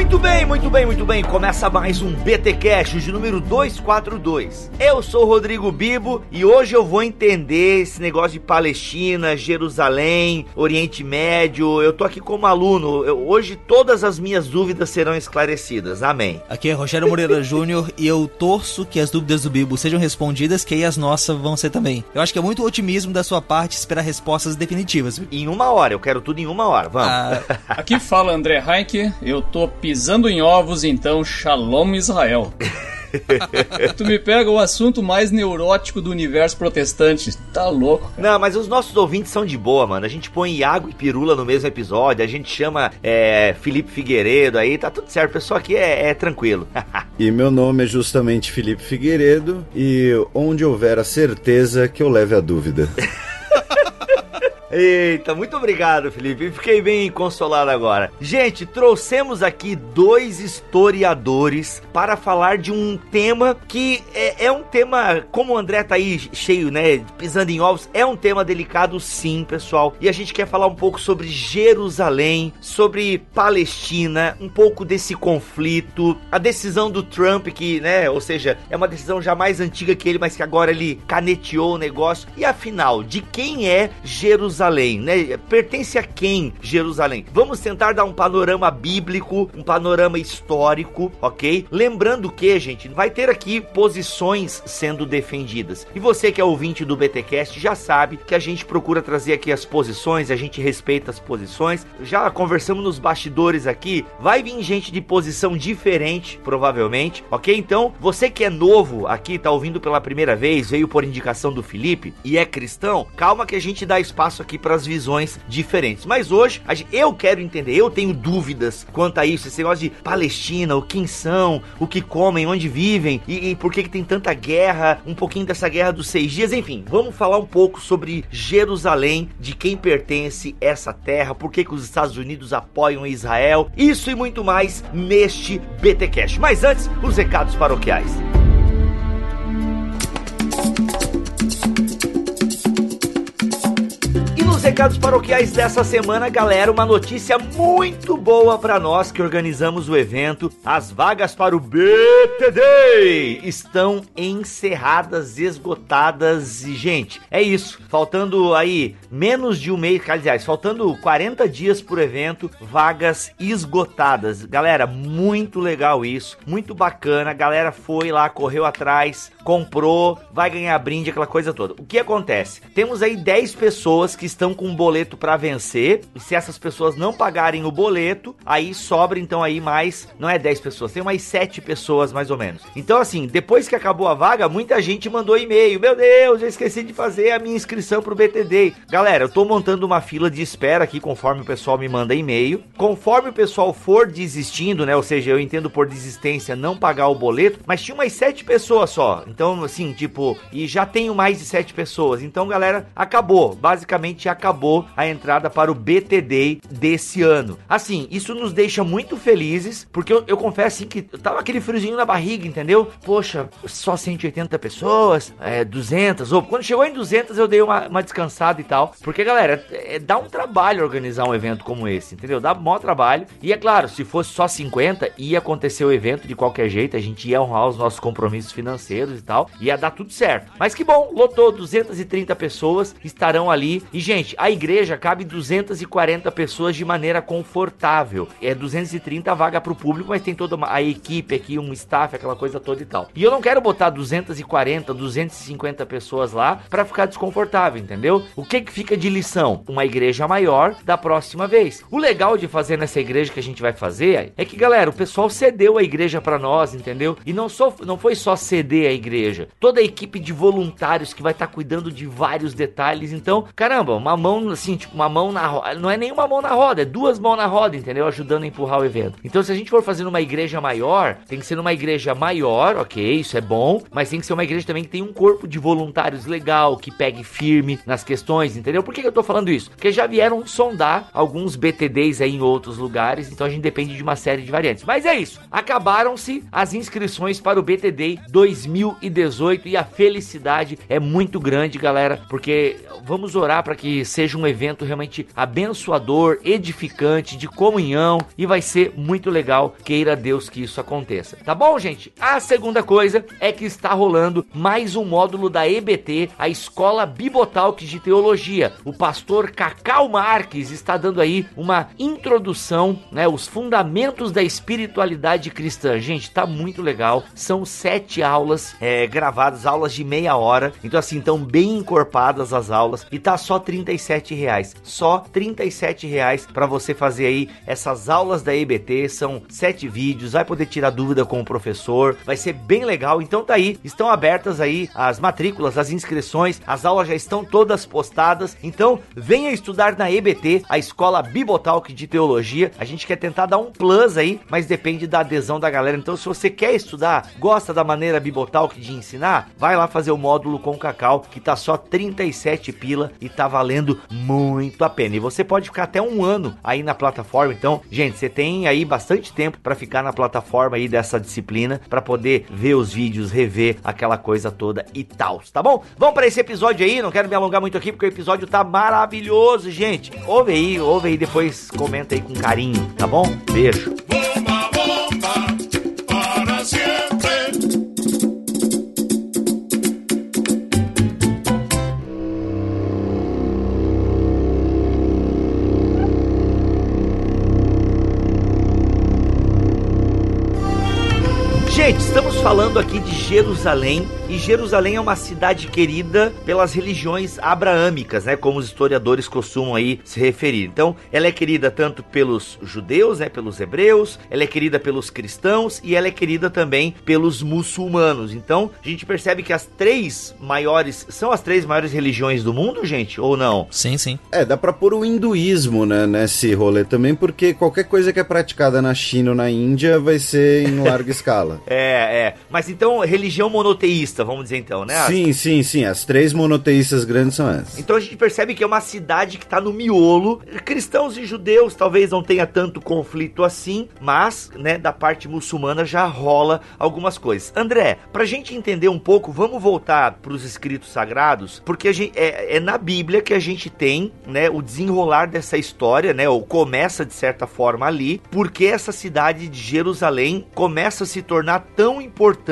Muito bem, muito bem, muito bem. Começa mais um BT Cash de número 242. Eu sou o Rodrigo Bibo e hoje eu vou entender esse negócio de Palestina, Jerusalém, Oriente Médio. Eu tô aqui como aluno. Eu, hoje todas as minhas dúvidas serão esclarecidas. Amém. Aqui é Rogério Moreira Júnior e eu torço que as dúvidas do Bibo sejam respondidas, que aí as nossas vão ser também. Eu acho que é muito otimismo da sua parte esperar respostas definitivas. Em uma hora, eu quero tudo em uma hora. Vamos. Ah... Aqui fala André Heinck. Eu tô pisando em ovos, então, Shalom Israel. tu me pega o assunto mais neurótico do universo protestante. Tá louco. Cara. Não, mas os nossos ouvintes são de boa, mano. A gente põe Iago e Pirula no mesmo episódio, a gente chama é, Felipe Figueiredo aí, tá tudo certo. O pessoal aqui é, é tranquilo. e meu nome é justamente Felipe Figueiredo, e onde houver a certeza que eu leve a dúvida. Eita, muito obrigado, Felipe. Fiquei bem consolado agora. Gente, trouxemos aqui dois historiadores para falar de um tema que é, é, um tema, como o André tá aí cheio, né, pisando em ovos, é um tema delicado sim, pessoal. E a gente quer falar um pouco sobre Jerusalém, sobre Palestina, um pouco desse conflito, a decisão do Trump que, né, ou seja, é uma decisão já mais antiga que ele, mas que agora ele caneteou o negócio. E afinal, de quem é Jerusalém? Jerusalém, né? Pertence a quem Jerusalém? Vamos tentar dar um panorama bíblico, um panorama histórico, ok? Lembrando que, gente, vai ter aqui posições sendo defendidas. E você que é ouvinte do BTcast já sabe que a gente procura trazer aqui as posições, a gente respeita as posições. Já conversamos nos bastidores aqui, vai vir gente de posição diferente, provavelmente, ok? Então, você que é novo aqui, tá ouvindo pela primeira vez, veio por indicação do Felipe e é cristão, calma que a gente dá espaço aqui aqui para as visões diferentes. Mas hoje, eu quero entender, eu tenho dúvidas quanto a isso, esse negócio de Palestina, o quem são, o que comem, onde vivem e, e por que, que tem tanta guerra, um pouquinho dessa guerra dos seis dias, enfim, vamos falar um pouco sobre Jerusalém, de quem pertence essa terra, por que, que os Estados Unidos apoiam Israel, isso e muito mais neste BTcast. Mas antes, os recados paroquiais. Recados paroquiais dessa semana, galera, uma notícia muito boa para nós que organizamos o evento. As vagas para o BTD estão encerradas, esgotadas e, gente, é isso. Faltando aí menos de um mês, aliás, faltando 40 dias pro evento, vagas esgotadas. Galera, muito legal isso, muito bacana. A galera foi lá, correu atrás, comprou, vai ganhar brinde, aquela coisa toda. O que acontece? Temos aí 10 pessoas que estão com um boleto para vencer. E se essas pessoas não pagarem o boleto, aí sobra então aí mais, não é 10 pessoas, tem mais 7 pessoas mais ou menos. Então assim, depois que acabou a vaga, muita gente mandou e-mail. Meu Deus, eu esqueci de fazer a minha inscrição pro BTD. Galera, eu tô montando uma fila de espera aqui conforme o pessoal me manda e-mail. Conforme o pessoal for desistindo, né? Ou seja, eu entendo por desistência não pagar o boleto, mas tinha umas 7 pessoas só. Então, assim, tipo, e já tenho mais de 7 pessoas. Então, galera, acabou. Basicamente acabou a entrada para o BTD desse ano. Assim, isso nos deixa muito felizes, porque eu, eu confesso assim que tava aquele friozinho na barriga, entendeu? Poxa, só 180 pessoas, é, 200, ou quando chegou em 200 eu dei uma, uma descansada e tal, porque galera, é, dá um trabalho organizar um evento como esse, entendeu? Dá maior trabalho, e é claro, se fosse só 50, ia acontecer o evento de qualquer jeito, a gente ia honrar os nossos compromissos financeiros e tal, ia dar tudo certo. Mas que bom, lotou 230 pessoas, estarão ali, e Gente, a igreja cabe 240 pessoas de maneira confortável. É 230 vaga para o público, mas tem toda uma, a equipe aqui, um staff, aquela coisa toda e tal. E eu não quero botar 240, 250 pessoas lá para ficar desconfortável, entendeu? O que que fica de lição? Uma igreja maior da próxima vez. O legal de fazer nessa igreja que a gente vai fazer é que, galera, o pessoal cedeu a igreja para nós, entendeu? E não, só, não foi só ceder a igreja. Toda a equipe de voluntários que vai estar tá cuidando de vários detalhes. Então, caramba, uma mão mão assim, tipo, uma mão na roda. Não é nenhuma mão na roda, é duas mãos na roda, entendeu? Ajudando a empurrar o evento. Então, se a gente for fazer numa igreja maior, tem que ser numa igreja maior, ok, isso é bom, mas tem que ser uma igreja também que tem um corpo de voluntários legal, que pegue firme nas questões, entendeu? Por que eu tô falando isso? Porque já vieram sondar alguns BTDs aí em outros lugares, então a gente depende de uma série de variantes. Mas é isso, acabaram-se as inscrições para o BTD 2018 e a felicidade é muito grande, galera, porque vamos orar para que seja um evento realmente abençoador, edificante, de comunhão e vai ser muito legal. Queira Deus que isso aconteça. Tá bom, gente? A segunda coisa é que está rolando mais um módulo da EBT, a Escola Bibotalk de Teologia. O pastor Cacau Marques está dando aí uma introdução, né, os fundamentos da espiritualidade cristã. Gente, tá muito legal. São sete aulas é, gravadas, aulas de meia hora. Então assim, estão bem encorpadas as aulas e tá só 37 reais. Só 37 reais para você fazer aí essas aulas da EBT. São sete vídeos, vai poder tirar dúvida com o professor, vai ser bem legal. Então tá aí, estão abertas aí as matrículas, as inscrições, as aulas já estão todas postadas. Então venha estudar na EBT, a Escola Bibotalk de Teologia. A gente quer tentar dar um plus aí, mas depende da adesão da galera. Então se você quer estudar, gosta da maneira Bibotalk de ensinar, vai lá fazer o módulo com o Cacau, que tá só 37 pila e tá valendo muito a pena. E você pode ficar até um ano aí na plataforma. Então, gente, você tem aí bastante tempo para ficar na plataforma aí dessa disciplina para poder ver os vídeos, rever aquela coisa toda e tal, tá bom? Vamos para esse episódio aí, não quero me alongar muito aqui porque o episódio tá maravilhoso, gente. Ouve aí, ouve aí, depois comenta aí com carinho, tá bom? Beijo. Falando aqui de Jerusalém e Jerusalém é uma cidade querida pelas religiões abraâmicas, né, como os historiadores costumam aí se referir. Então, ela é querida tanto pelos judeus, né, pelos hebreus, ela é querida pelos cristãos e ela é querida também pelos muçulmanos. Então, a gente percebe que as três maiores são as três maiores religiões do mundo, gente, ou não? Sim, sim. É, dá para pôr o hinduísmo, né, nesse rolê também, porque qualquer coisa que é praticada na China ou na Índia vai ser em larga escala. É, é. Mas então, religião monoteísta, vamos dizer então, né? Sim, sim, sim. As três monoteístas grandes são essas. Então a gente percebe que é uma cidade que tá no miolo. Cristãos e judeus talvez não tenha tanto conflito assim, mas, né, da parte muçulmana já rola algumas coisas. André, pra gente entender um pouco, vamos voltar pros escritos sagrados, porque a gente, é, é na Bíblia que a gente tem, né, o desenrolar dessa história, né, ou começa de certa forma ali, porque essa cidade de Jerusalém começa a se tornar tão importante,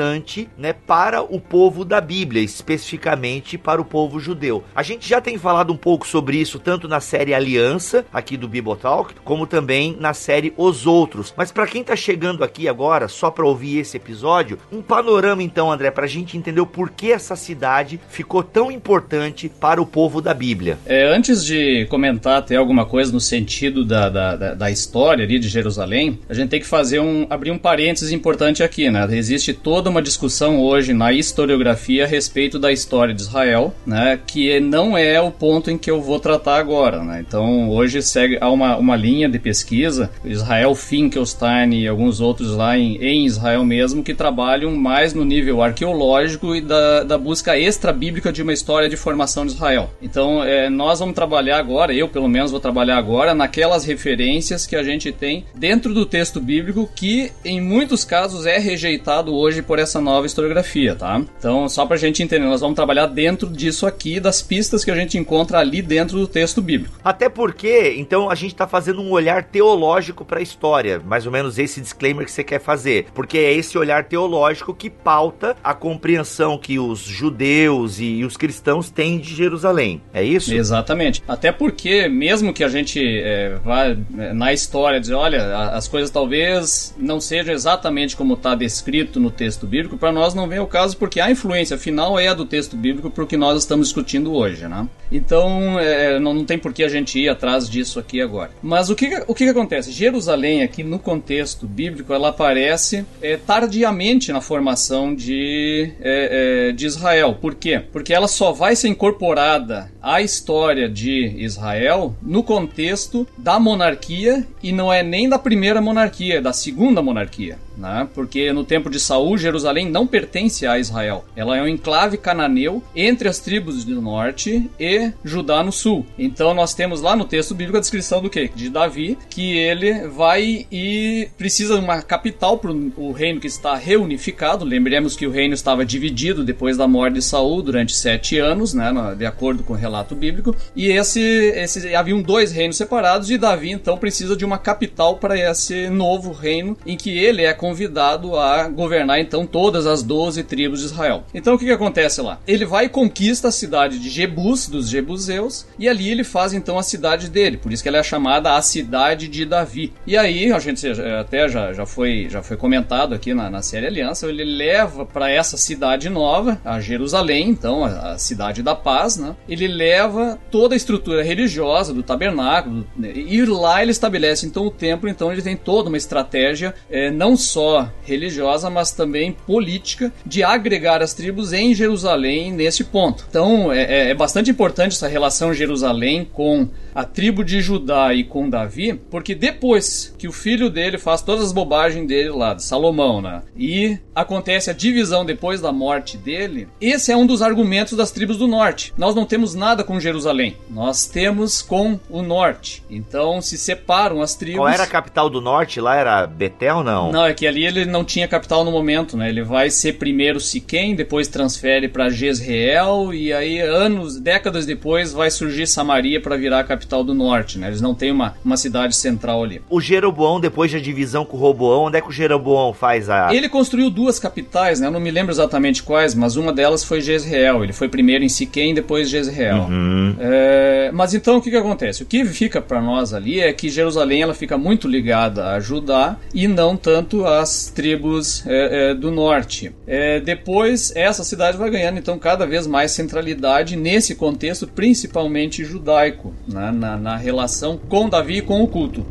né, para o povo da Bíblia, especificamente para o povo judeu. A gente já tem falado um pouco sobre isso tanto na série Aliança, aqui do Bibotalk, como também na série Os Outros. Mas para quem tá chegando aqui agora, só para ouvir esse episódio, um panorama então, André, para a gente entender o porquê essa cidade ficou tão importante para o povo da Bíblia. É, antes de comentar até alguma coisa no sentido da, da, da, da história ali de Jerusalém, a gente tem que fazer um abrir um parênteses importante aqui, né? Existe toda uma discussão hoje na historiografia a respeito da história de Israel, né? Que não é o ponto em que eu vou tratar agora, né? Então hoje segue há uma, uma linha de pesquisa, Israel Finkelstein e alguns outros lá em, em Israel mesmo, que trabalham mais no nível arqueológico e da, da busca extra-bíblica de uma história de formação de Israel. Então é, nós vamos trabalhar agora, eu pelo menos vou trabalhar agora, naquelas referências que a gente tem dentro do texto bíblico que em muitos casos é rejeitado hoje por essa nova historiografia, tá? Então, só pra gente entender, nós vamos trabalhar dentro disso aqui, das pistas que a gente encontra ali dentro do texto bíblico. Até porque, então, a gente tá fazendo um olhar teológico para a história, mais ou menos esse disclaimer que você quer fazer, porque é esse olhar teológico que pauta a compreensão que os judeus e os cristãos têm de Jerusalém. É isso? Exatamente. Até porque, mesmo que a gente é, vá na história dizer, olha, as coisas talvez não sejam exatamente como está descrito no no texto bíblico, para nós não vem o caso porque a influência final é a do texto bíblico para o que nós estamos discutindo hoje, né? Então, é, não, não, tem por que a gente ir atrás disso aqui agora. Mas o que, o que, acontece? Jerusalém, aqui no contexto bíblico, ela aparece é, tardiamente na formação de, é, é, de Israel. Por quê? Porque ela só vai ser incorporada à história de Israel no contexto da monarquia e não é nem da primeira monarquia, é da segunda monarquia né? Porque no tempo de Saul, Jerusalém não pertence a Israel. Ela é um enclave cananeu entre as tribos do norte e Judá no sul. Então nós temos lá no texto bíblico a descrição do que? De Davi, que ele vai e precisa de uma capital para o reino que está reunificado. Lembremos que o reino estava dividido depois da morte de Saul durante sete anos, né? De acordo com o relato bíblico. E esse, esse haviam dois reinos separados e Davi então precisa de uma capital para esse novo reino em que ele é convidado a governar então todas as 12 tribos de Israel. Então o que, que acontece lá? Ele vai e conquista a cidade de Jebus, dos Jebuseus, e ali ele faz então a cidade dele, por isso que ela é chamada a cidade de Davi. E aí, a gente até já, já, foi, já foi comentado aqui na, na série Aliança, ele leva para essa cidade nova, a Jerusalém, então a, a, cidade da paz, né? Ele leva toda a estrutura religiosa do tabernáculo, né? e lá ele estabelece então o templo, então ele tem toda uma estratégia, é, não só só religiosa, mas também política, de agregar as tribos em Jerusalém nesse ponto. Então é, é, é bastante importante essa relação Jerusalém com a tribo de Judá e com Davi, porque depois que o filho dele faz todas as bobagens dele lá, de Salomão, né? E acontece a divisão depois da morte dele, esse é um dos argumentos das tribos do norte. Nós não temos nada com Jerusalém, nós temos com o norte. Então se separam as tribos. Qual era a capital do norte? Lá era Betel, não? Não, é que ali ele não tinha capital no momento, né? Ele vai ser primeiro Siquém, depois transfere para Jezreel e aí anos, décadas depois vai surgir Samaria para virar a capital do norte, né? Eles não têm uma, uma cidade central ali. O Jeroboão, depois da divisão com o Roboão, onde é que o Jeroboão faz a... Ele construiu duas capitais, né? Eu não me lembro exatamente quais, mas uma delas foi Jezreel. Ele foi primeiro em Siquém, depois Jezreel. Uhum. É, mas então o que, que acontece? O que fica para nós ali é que Jerusalém ela fica muito ligada a Judá e não tanto a as tribos é, é, do norte. É, depois, essa cidade vai ganhando então cada vez mais centralidade nesse contexto, principalmente judaico, né, na, na relação com Davi e com o culto.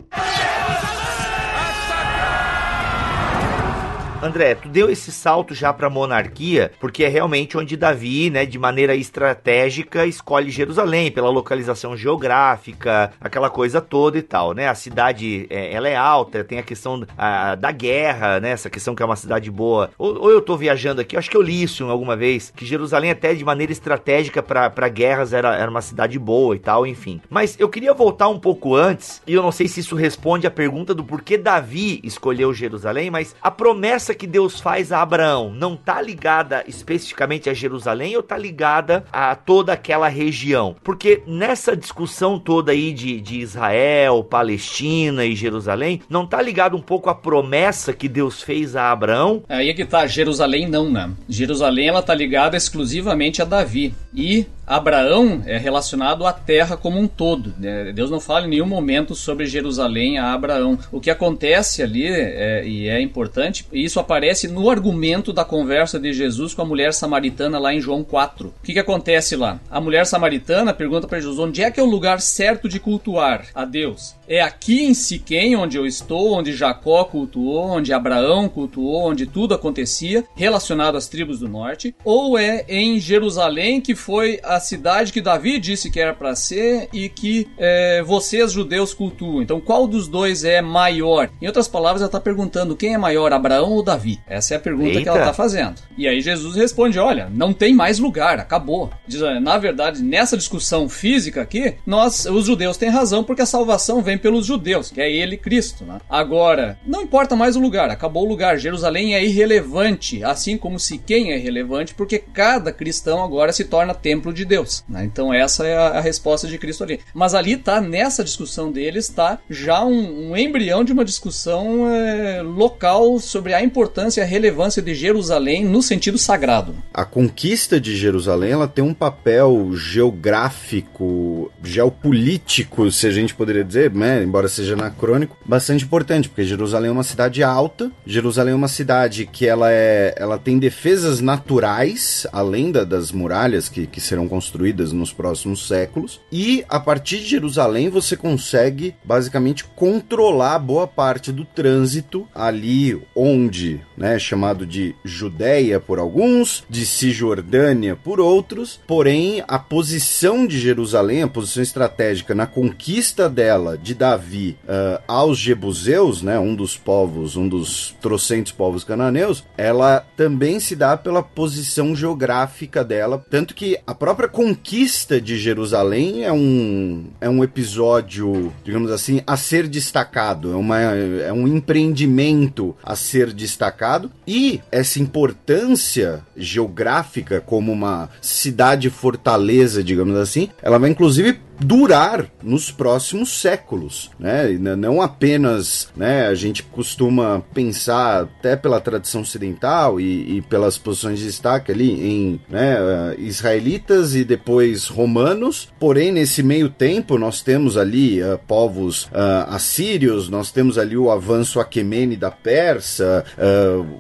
André, tu deu esse salto já para monarquia, porque é realmente onde Davi, né, de maneira estratégica, escolhe Jerusalém pela localização geográfica, aquela coisa toda e tal, né? A cidade, é, ela é alta, tem a questão a, da guerra, né? Essa questão que é uma cidade boa. Ou, ou, eu tô viajando aqui, acho que eu li isso alguma vez, que Jerusalém até de maneira estratégica para guerras era, era uma cidade boa e tal, enfim. Mas eu queria voltar um pouco antes, e eu não sei se isso responde à pergunta do porquê Davi escolheu Jerusalém, mas a promessa promessa que Deus faz a Abraão não está ligada especificamente a Jerusalém ou está ligada a toda aquela região? Porque nessa discussão toda aí de, de Israel, Palestina e Jerusalém, não está ligado um pouco à promessa que Deus fez a Abraão? Aí é que tá, Jerusalém não, né? Jerusalém ela tá ligada exclusivamente a Davi. E Abraão é relacionado à terra como um todo. Né? Deus não fala em nenhum momento sobre Jerusalém a Abraão. O que acontece ali, é, e é importante, isso aparece no argumento da conversa de Jesus com a mulher samaritana lá em João 4. O que, que acontece lá? A mulher samaritana pergunta para Jesus onde é que é o lugar certo de cultuar a Deus. É aqui em Siquém, onde eu estou, onde Jacó cultuou, onde Abraão cultuou, onde tudo acontecia, relacionado às tribos do norte, ou é em Jerusalém, que foi a cidade que Davi disse que era para ser e que é, vocês judeus cultuam. Então, qual dos dois é maior? Em outras palavras, ela está perguntando quem é maior, Abraão ou Davi? Essa é a pergunta Eita. que ela está fazendo. E aí Jesus responde: olha, não tem mais lugar, acabou. Diz, olha, na verdade, nessa discussão física aqui, nós, os judeus, têm razão porque a salvação vem pelos judeus, que é ele, Cristo. Né? Agora, não importa mais o lugar, acabou o lugar. Jerusalém é irrelevante, assim como Siquém é irrelevante, porque cada cristão agora se torna templo de Deus. Né? Então essa é a, a, resposta de Cristo ali. Mas ali tá, nessa discussão deles, tá já um, um embrião de uma discussão é, local sobre a importância e a relevância de Jerusalém no sentido sagrado. A conquista de Jerusalém ela tem um papel geográfico, geopolítico, se a gente poderia dizer, né? embora seja anacrônico, bastante importante, porque Jerusalém é uma cidade alta, Jerusalém é uma cidade que ela é, ela tem defesas naturais, além da, das muralhas que, que serão construídas nos próximos séculos, e a partir de Jerusalém você consegue basicamente controlar boa parte do trânsito ali onde, né, chamado de Judéia por alguns, de Cisjordânia por outros, porém a posição de Jerusalém, a posição estratégica na conquista dela de Davi uh, aos Jebuseus, né, um dos povos, um dos trocentos povos cananeus, ela também se dá pela posição geográfica dela, tanto que a própria conquista de Jerusalém é um, é um episódio, digamos assim, a ser destacado, é, uma, é um empreendimento a ser destacado, e essa importância geográfica como uma cidade-fortaleza, digamos assim, ela vai inclusive durar nos próximos séculos, né? Não apenas, né? A gente costuma pensar até pela tradição ocidental e, e pelas posições de destaque ali em né, uh, israelitas e depois romanos. Porém, nesse meio tempo nós temos ali uh, povos uh, assírios, nós temos ali o avanço aquemene da Pérsia,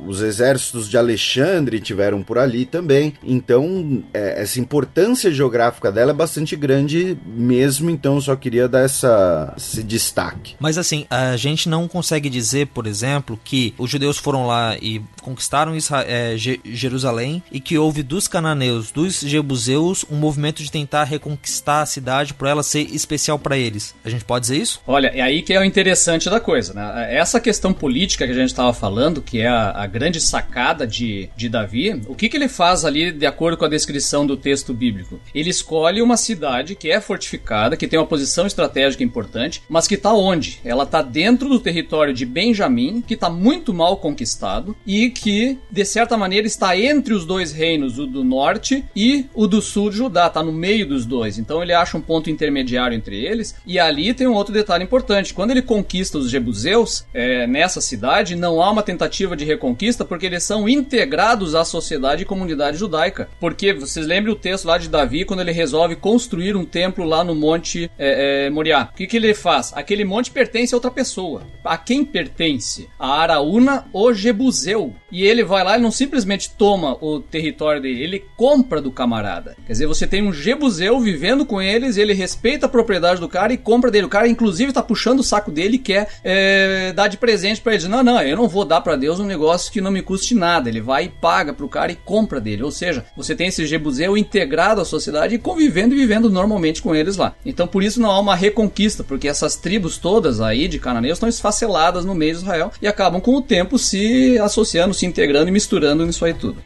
os exércitos de Alexandre tiveram por ali também. Então, é, essa importância geográfica dela é bastante grande mesmo, então só queria dar essa, esse destaque. Mas assim, a gente não consegue dizer, por exemplo, que os judeus foram lá e conquistaram Israel, é, Jerusalém e que houve dos cananeus, dos jebuseus, um movimento de tentar reconquistar a cidade para ela ser especial para eles. A gente pode dizer isso? Olha, é aí que é o interessante da coisa, né? Essa questão política que a gente estava falando, que é a, a, grande sacada de, de Davi, o que, que ele faz ali de acordo com a descrição do texto bíblico? Ele escolhe uma cidade que é fortificada que tem uma posição estratégica importante, mas que está onde? Ela está dentro do território de Benjamim, que está muito mal conquistado e que, de certa maneira, está entre os dois reinos, o do norte e o do sul de Judá, está no meio dos dois. Então ele acha um ponto intermediário entre eles. E ali tem um outro detalhe importante: quando ele conquista os Jebuseus é, nessa cidade, não há uma tentativa de reconquista porque eles são integrados à sociedade e comunidade judaica. Porque vocês lembram o texto lá de Davi quando ele resolve construir um templo lá no Monte é, é, Moriá. O que, que ele faz? Aquele monte pertence a outra pessoa. A quem pertence? A Araúna o Jebuseu. E ele vai lá e não simplesmente toma o território dele, ele compra do camarada. Quer dizer, você tem um Jebuseu vivendo com eles, ele respeita a propriedade do cara e compra dele. O cara, inclusive, tá puxando o saco dele e quer é, dar de presente para ele. Não, não, eu não vou dar para Deus um negócio que não me custe nada. Ele vai e paga pro cara e compra dele. Ou seja, você tem esse Jebuseu integrado à sociedade e convivendo e vivendo normalmente com eles lá. Então por isso não há uma reconquista, porque essas tribos todas aí de cananeus estão esfaceladas no meio de Israel e acabam com o tempo se associando, se integrando e misturando nisso aí tudo.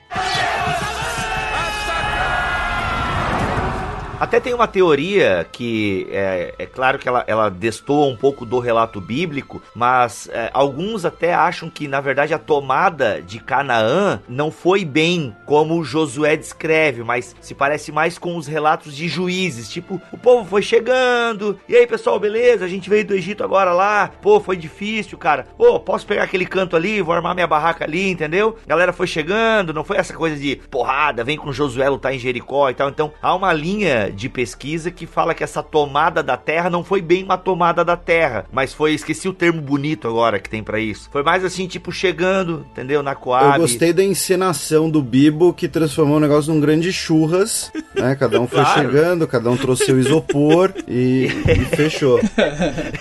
Até tem uma teoria que é, é claro que ela, ela destoa um pouco do relato bíblico, mas é, alguns até acham que na verdade a tomada de Canaã não foi bem como Josué descreve, mas se parece mais com os relatos de juízes. Tipo, o povo foi chegando, e aí pessoal, beleza? A gente veio do Egito agora lá, pô, foi difícil, cara. Pô, posso pegar aquele canto ali, vou armar minha barraca ali, entendeu? A galera foi chegando, não foi essa coisa de porrada, vem com Josué lutar em Jericó e tal. Então há uma linha de pesquisa que fala que essa tomada da Terra não foi bem uma tomada da Terra, mas foi, esqueci o termo bonito agora que tem para isso. Foi mais assim, tipo, chegando, entendeu? Na Coab. Eu gostei da encenação do Bibo que transformou o negócio num grande churras, né? Cada um foi claro. chegando, cada um trouxe seu isopor e, e fechou.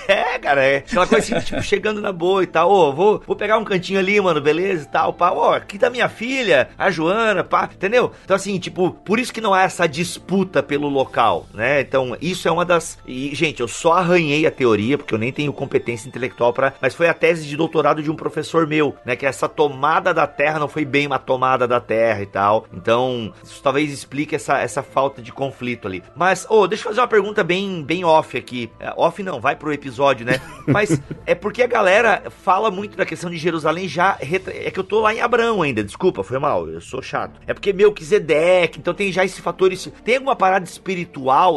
É, cara, é aquela coisa assim, tipo, chegando na boa e tal. Ô, vou, vou pegar um cantinho ali, mano, beleza e tal, pá. Ó, aqui tá minha filha, a Joana, pá, entendeu? Então, assim, tipo, por isso que não há essa disputa pelo local, né? Então, isso é uma das. E, gente, eu só arranhei a teoria, porque eu nem tenho competência intelectual para. Mas foi a tese de doutorado de um professor meu, né? Que essa tomada da Terra não foi bem uma tomada da Terra e tal. Então, isso talvez explique essa, essa falta de conflito ali. Mas, ô, oh, deixa eu fazer uma pergunta bem, bem off aqui. É, off não, vai pro episódio, né? Mas é porque a galera fala muito da questão de Jerusalém já. É que eu tô lá em Abraão ainda, desculpa, foi mal, eu sou chato. É porque Melquisedeque, então tem já esse fator. Tem alguma parada espiritual,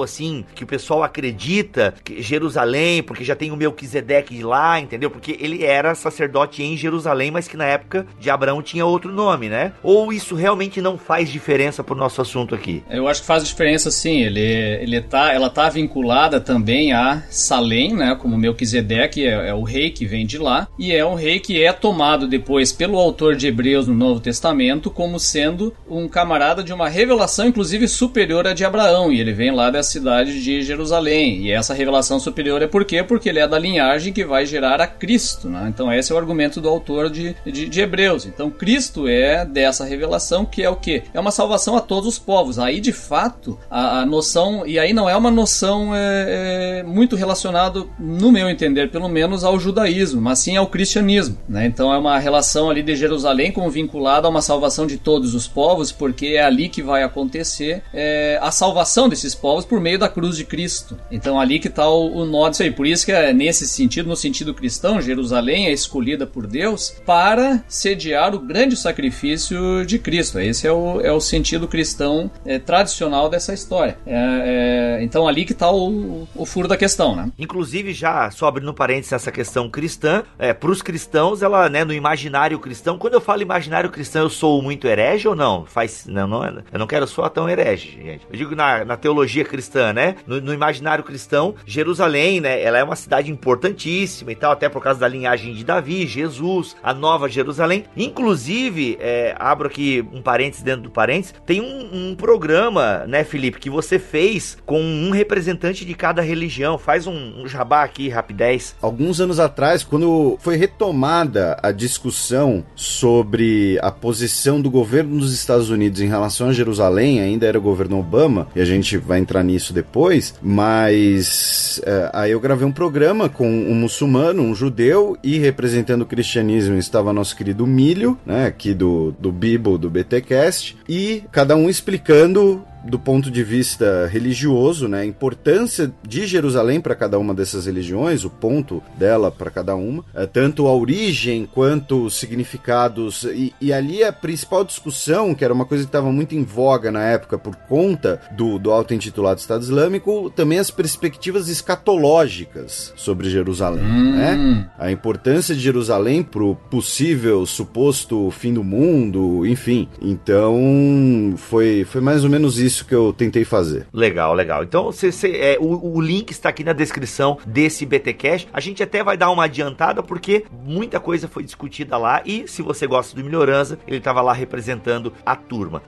assim, que o pessoal acredita que Jerusalém, porque já tem o Melquisedeque lá, entendeu? Porque ele era sacerdote em Jerusalém, mas que na época de Abraão tinha outro nome, né? Ou isso realmente não faz diferença pro nosso assunto aqui? Eu acho que faz diferença sim. Ele, ele tá, ela tá vinculada também a Salém, né? Como Melquisedeque é, é o rei que vem de lá, e é um rei que é tomado depois pelo autor de Hebreus no Novo Testamento como sendo um camarada de uma revelação, inclusive superior à de Abraão, e ele vem lá da cidade de Jerusalém. E essa revelação superior é por quê? Porque ele é da linhagem que vai gerar a Cristo, né? Então esse é o argumento do autor de, de, de Hebreus. Então Cristo é dessa revelação que é o que? É uma salvação a todos os povos. Aí de fato a, a noção, e aí não é uma noção é, é, muito relacionada, no meu entender, pelo menos ao judaísmo, mas sim ao cristianismo. Né? Então é uma relação ali de Jerusalém como vinculada a uma salvação de todos os povos, porque é ali que vai acontecer é, a salvação desses povos por meio da cruz de Cristo. Então ali que está o, o nó disso aí. Por isso que é nesse sentido, no sentido cristão, Jerusalém é escolhida por Deus para sediar o grande sacrifício de Cristo. Esse é o, é o sentido cristão é, tradicional dessa história. É, é, então ali que está o, o, furo da questão, né? Inclusive já só abrindo parênteses essa questão cristã, é, para os cristãos, ela, né, no imaginário cristão, quando eu falo imaginário cristão, eu sou muito herege ou não? Faz, não, não, eu não quero soar tão herege, gente. Eu digo na, na teologia cristã, né? No, no imaginário cristão, Jerusalém, né? Ela é uma cidade importantíssima e tal, até por causa da linhagem de Davi, Jesus, a nova Jerusalém. Inclusive, é, abro aqui um parênteses dentro do parênteses, tem um, um, programa, né, Felipe, que você fez com um representante de cada religião. Faz um, um jabá aqui, rapidez. Alguns anos atrás, quando foi retomada a discussão sobre a posição do governo dos Estados Unidos em relação a Jerusalém, ainda era o governo Obama, e a gente vai entrar nisso depois, mas é, aí eu gravei um programa com um muçulmano, um judeu, e representando o cristianismo estava nosso querido Milho, né, aqui do, do Bible, do BTcast, e cada um explicando do ponto de vista religioso, né, a importância de Jerusalém para cada uma dessas religiões, o ponto dela para cada uma, é, tanto a origem quanto os significados. E, e, ali a principal discussão, que era uma coisa que estava muito em voga na época por conta do, do auto-intitulado Estado Islâmico, também as perspectivas escatológicas sobre Jerusalém. Hum. Né? A importância de Jerusalém para o possível, suposto fim do mundo, enfim. Então, foi, foi mais ou menos isso isso que eu tentei fazer. Legal, legal. Então, cê, cê, é, o, o, link está aqui na descrição desse BTcast. A gente até vai dar uma adiantada porque muita coisa foi discutida lá e se você gosta do Melhorança, ele estava lá representando a turma.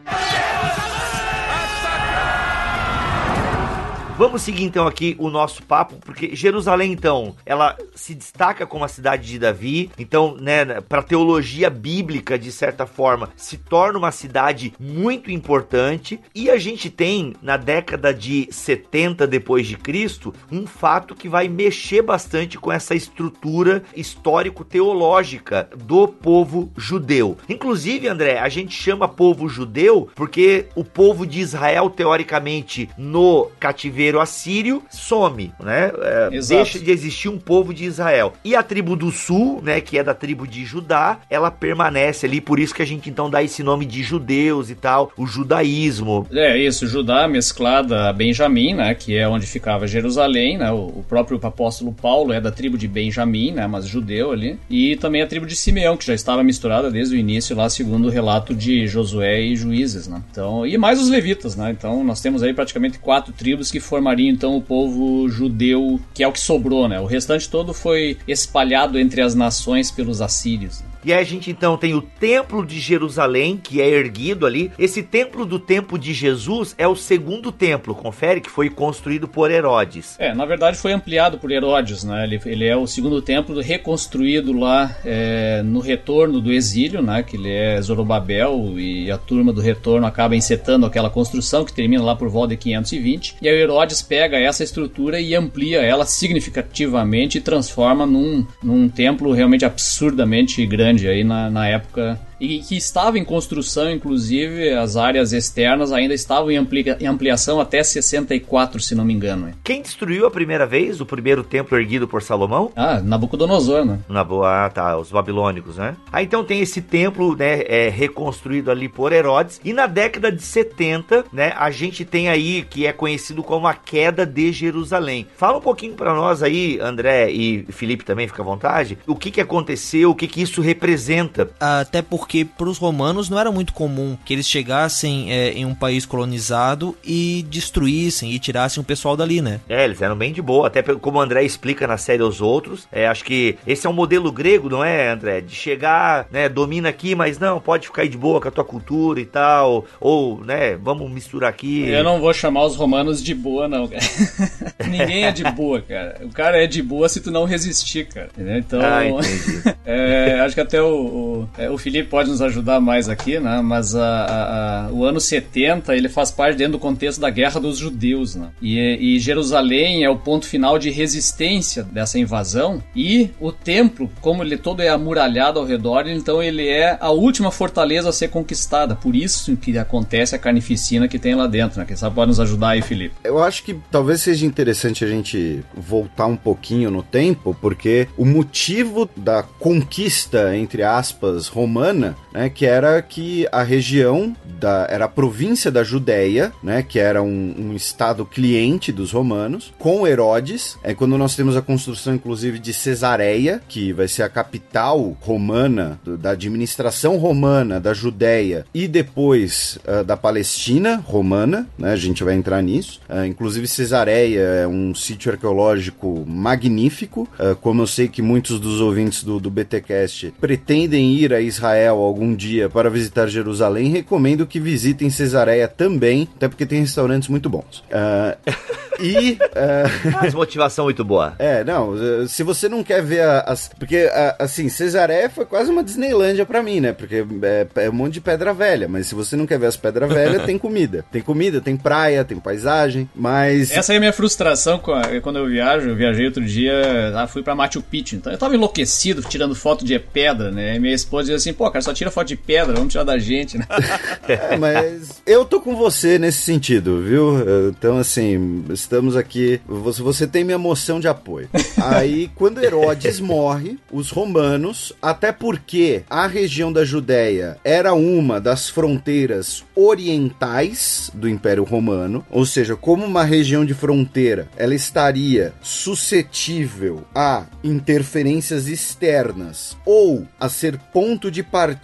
Vamos seguir então aqui o nosso papo, porque Jerusalém então, ela se destaca como a cidade de Davi, então, né, para teologia bíblica de certa forma, se torna uma cidade muito importante, e a gente tem na década de 70 depois de Cristo, um fato que vai mexer bastante com essa estrutura histórico-teológica do povo judeu. Inclusive, André, a gente chama povo judeu porque o povo de Israel teoricamente no cativeiro assírio some, né? É, deixa de existir um povo de Israel. E a tribo do sul, né, que é da tribo de Judá, ela permanece ali, por isso que a gente então dá esse nome de judeus e tal, o judaísmo. É isso, Judá mesclada a Benjamim, né, que é onde ficava Jerusalém, né? O, o próprio apóstolo Paulo é da tribo de Benjamim, né, mas judeu ali, e também a tribo de Simeão, que já estava misturada desde o início lá, segundo o relato de Josué e Juízes, né? Então, e mais os levitas, né? Então, nós temos aí praticamente quatro tribos que foram formaria então o povo judeu, que é o que sobrou, né? O restante todo foi espalhado entre as nações pelos assírios. E aí a gente então tem o Templo de Jerusalém, que é erguido ali. Esse Templo do Tempo de Jesus é o segundo templo, confere que foi construído por Herodes. É, na verdade foi ampliado por Herodes, né? Ele, ele é o segundo templo reconstruído lá é, no retorno do exílio, né? Que ele é Zorobabel e a turma do retorno acaba encetando aquela construção que termina lá por volta de 520. E aí Herodes pega essa estrutura e amplia ela significativamente e transforma num, num templo realmente absurdamente grande aí na, na época e que estava em construção, inclusive as áreas externas ainda estavam em, amplia em, ampliação até 64, se não me engano. Quem destruiu a primeira vez o primeiro templo erguido por Salomão? Ah, Nabucodonosor, né? Nabu ah, tá, os babilônicos, né? Ah, então tem esse templo, né, é, reconstruído ali por Herodes, e na década de 70, né, a gente tem aí que é conhecido como a queda de Jerusalém. Fala um pouquinho para nós aí, André e Felipe também, fica à vontade, o que que aconteceu, o que que isso representa? Até porque porque para os romanos não era muito comum que eles chegassem é, em um país colonizado e destruíssem e tirassem o pessoal dali, né? É, eles eram bem de boa, até como o André explica na série aos outros. É, acho que esse é um modelo grego, não é, André? De chegar, né, domina aqui, mas não, pode ficar aí de boa com a tua cultura e tal, ou, né, vamos misturar aqui. Eu não vou chamar os romanos de boa, não, cara. Ninguém é de boa, cara. O cara é de boa se tu não resistir, cara. Então, ah, é, acho que até o, o, é, o Felipe pode nos ajudar mais aqui, né? Mas a, a, a, o ano 70 ele faz parte dentro do contexto da Guerra dos Judeus, né? E, e, Jerusalém é o ponto final de resistência dessa invasão e o templo, como ele todo é amuralhado ao redor, então ele é a última fortaleza a ser conquistada. Por isso que acontece a carnificina que tem lá dentro, né? Quem sabe pode nos ajudar aí, Felipe? Eu acho que talvez seja interessante a gente voltar um pouquinho no tempo, porque o motivo da conquista, entre aspas, romana né, que era que a região da era a província da Judéia, né, que era um, um estado cliente dos romanos, com Herodes. É quando nós temos a construção, inclusive, de Cesareia, que vai ser a capital romana da administração romana da Judéia e depois uh, da Palestina romana, né, a gente vai entrar nisso. Uh, inclusive Cesareia é um sítio arqueológico magnífico, uh, como eu sei que muitos dos ouvintes do, do BTcast pretendem ir a Israel algum dia para visitar Jerusalém, recomendo que visitem Cesareia também, até porque tem restaurantes muito bons. Uh, e. Uh, As motivação muito boa. É, não, se você não quer ver as. Porque, assim, Cesareia foi quase uma Disneylândia para mim, né? Porque é, é, um monte de pedra velha, mas se você não quer ver as pedras velhas, tem comida. Tem comida, tem praia, tem paisagem, mas. Essa é a minha frustração quando eu viajo. Eu viajei outro dia, lá fui para Machu Picchu, então eu tava enlouquecido tirando foto de pedra, né? E minha esposa dizia assim, pô, cara, só tira foto de pedra, vamos tirar da gente, né? é, mas eu tô com você nesse sentido, viu? Então, assim, estamos aqui. Você, você tem minha moção de apoio. Aí, quando Herodes morre, os romanos, até porque a região da Judéia era uma das fronteiras orientais do Império Romano, ou seja, como uma região de fronteira, ela estaria suscetível a interferências externas ou a ser ponto de partida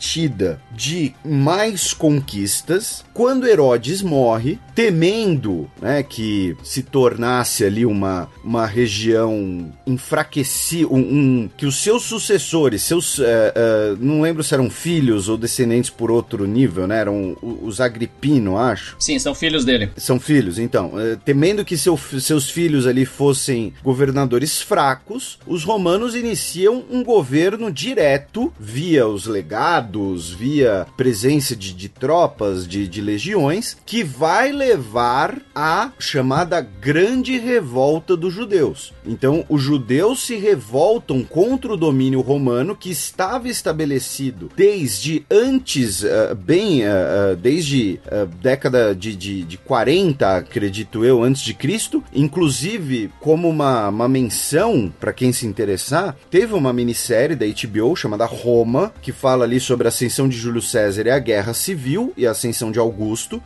de mais conquistas. Quando Herodes morre, temendo né, que se tornasse ali uma, uma região enfraquecida, um, um, que os seus sucessores, seus, uh, uh, não lembro se eram filhos ou descendentes por outro nível, né, eram os Agripino, acho. Sim, são filhos dele. São filhos, então. Uh, temendo que seu, seus filhos ali fossem governadores fracos, os romanos iniciam um governo direto via os legados, via presença de, de tropas, de, de legiões, que vai levar à chamada Grande Revolta dos Judeus. Então, os judeus se revoltam contra o domínio romano que estava estabelecido desde antes, uh, bem, uh, uh, desde década de, de, de 40, acredito eu, antes de Cristo. Inclusive, como uma, uma menção, para quem se interessar, teve uma minissérie da HBO chamada Roma, que fala ali sobre a ascensão de Júlio César e a guerra civil e a ascensão de Augusto,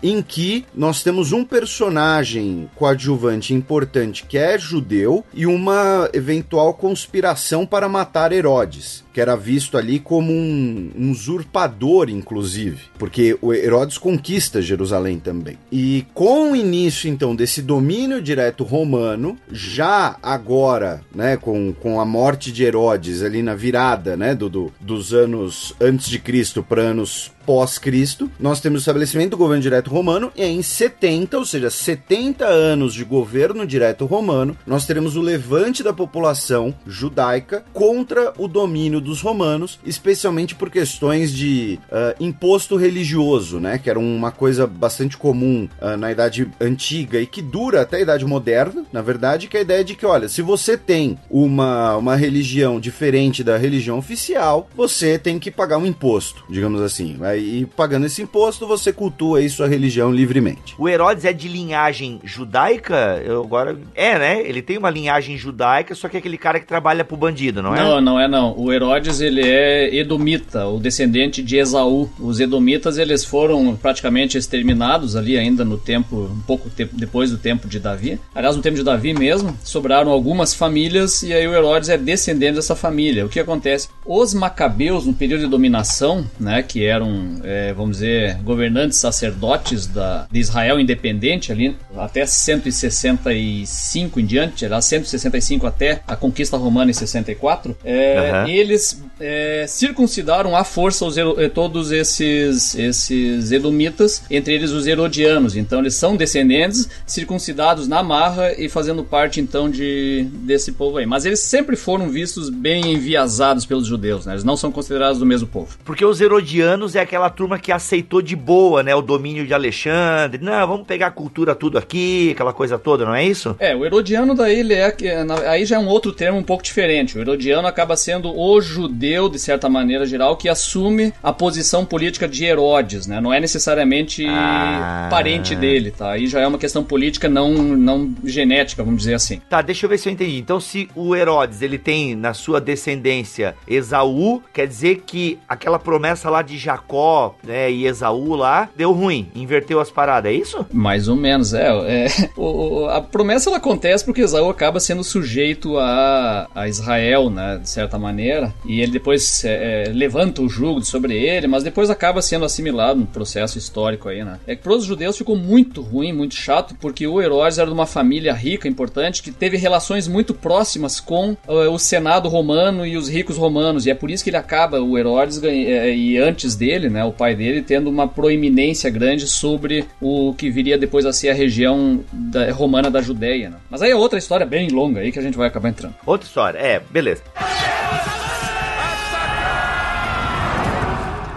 em que nós temos um personagem coadjuvante importante que é judeu e uma eventual conspiração para matar Herodes que era visto ali como um, um usurpador, inclusive, porque o Herodes conquista Jerusalém também. E com o início, então, desse domínio direto romano, já agora, né, com, com a morte de Herodes ali na virada, né, do, do dos anos antes de Cristo para anos pós-Cristo, nós temos o estabelecimento do governo direto romano, e aí em 70, ou seja, 70 anos de governo direto romano, nós teremos o levante da população judaica contra o domínio dos romanos, especialmente por questões de uh, imposto religioso, né, que era uma coisa bastante comum uh, na Idade Antiga e que dura até a Idade Moderna, na verdade, que é a ideia de que, olha, se você tem uma, uma religião diferente da religião oficial, você tem que pagar um imposto, digamos assim. Vai e pagando esse imposto, você cultua aí sua religião livremente. O Herodes é de linhagem judaica? Eu agora. É, né? Ele tem uma linhagem judaica, só que é aquele cara que trabalha pro bandido, não é? Não, não é não. O Herodes, ele é edomita, o descendente de Esaú. Os edomitas, eles foram praticamente exterminados ali ainda no tempo, um pouco tempo depois do tempo de Davi. Aliás, no tempo de Davi mesmo, sobraram algumas famílias e aí o Herodes é descendente dessa família. O que acontece? Os macabeus, no período de dominação, né, que eram é, vamos dizer, governantes sacerdotes da, de Israel independente ali, até 165 em diante, era 165 até a conquista romana em 64, é, uhum. eles é, circuncidaram à força os, é, todos esses, esses edomitas, entre eles os herodianos. Então eles são descendentes, circuncidados na marra e fazendo parte então de, desse povo aí. Mas eles sempre foram vistos bem enviesados pelos judeus, né? eles não são considerados do mesmo povo. Porque os herodianos é aquela turma que aceitou de boa, né, o domínio de Alexandre. Não, vamos pegar a cultura tudo aqui, aquela coisa toda, não é isso? É, o herodiano daí ele é aí já é um outro termo um pouco diferente. O herodiano acaba sendo o judeu de certa maneira geral que assume a posição política de Herodes, né? Não é necessariamente ah. parente dele, tá? Aí já é uma questão política não não genética, vamos dizer assim. Tá, deixa eu ver se eu entendi. Então se o Herodes, ele tem na sua descendência Esaú, quer dizer que aquela promessa lá de Jacó né, e Esaú lá, deu ruim, inverteu as paradas, é isso? Mais ou menos, é. é o, a promessa ela acontece porque Esaú acaba sendo sujeito a, a Israel, né, de certa maneira, e ele depois é, é, levanta o jugo sobre ele, mas depois acaba sendo assimilado no processo histórico aí, né. É que para os judeus ficou muito ruim, muito chato, porque o Herodes era de uma família rica, importante, que teve relações muito próximas com uh, o Senado romano e os ricos romanos, e é por isso que ele acaba, o Herodes, é, e antes dele, né, o pai dele, tendo uma proeminência grande sobre o que viria depois a ser a região da, romana da Judéia. Né? Mas aí é outra história bem longa aí que a gente vai acabar entrando. Outra história, é, beleza.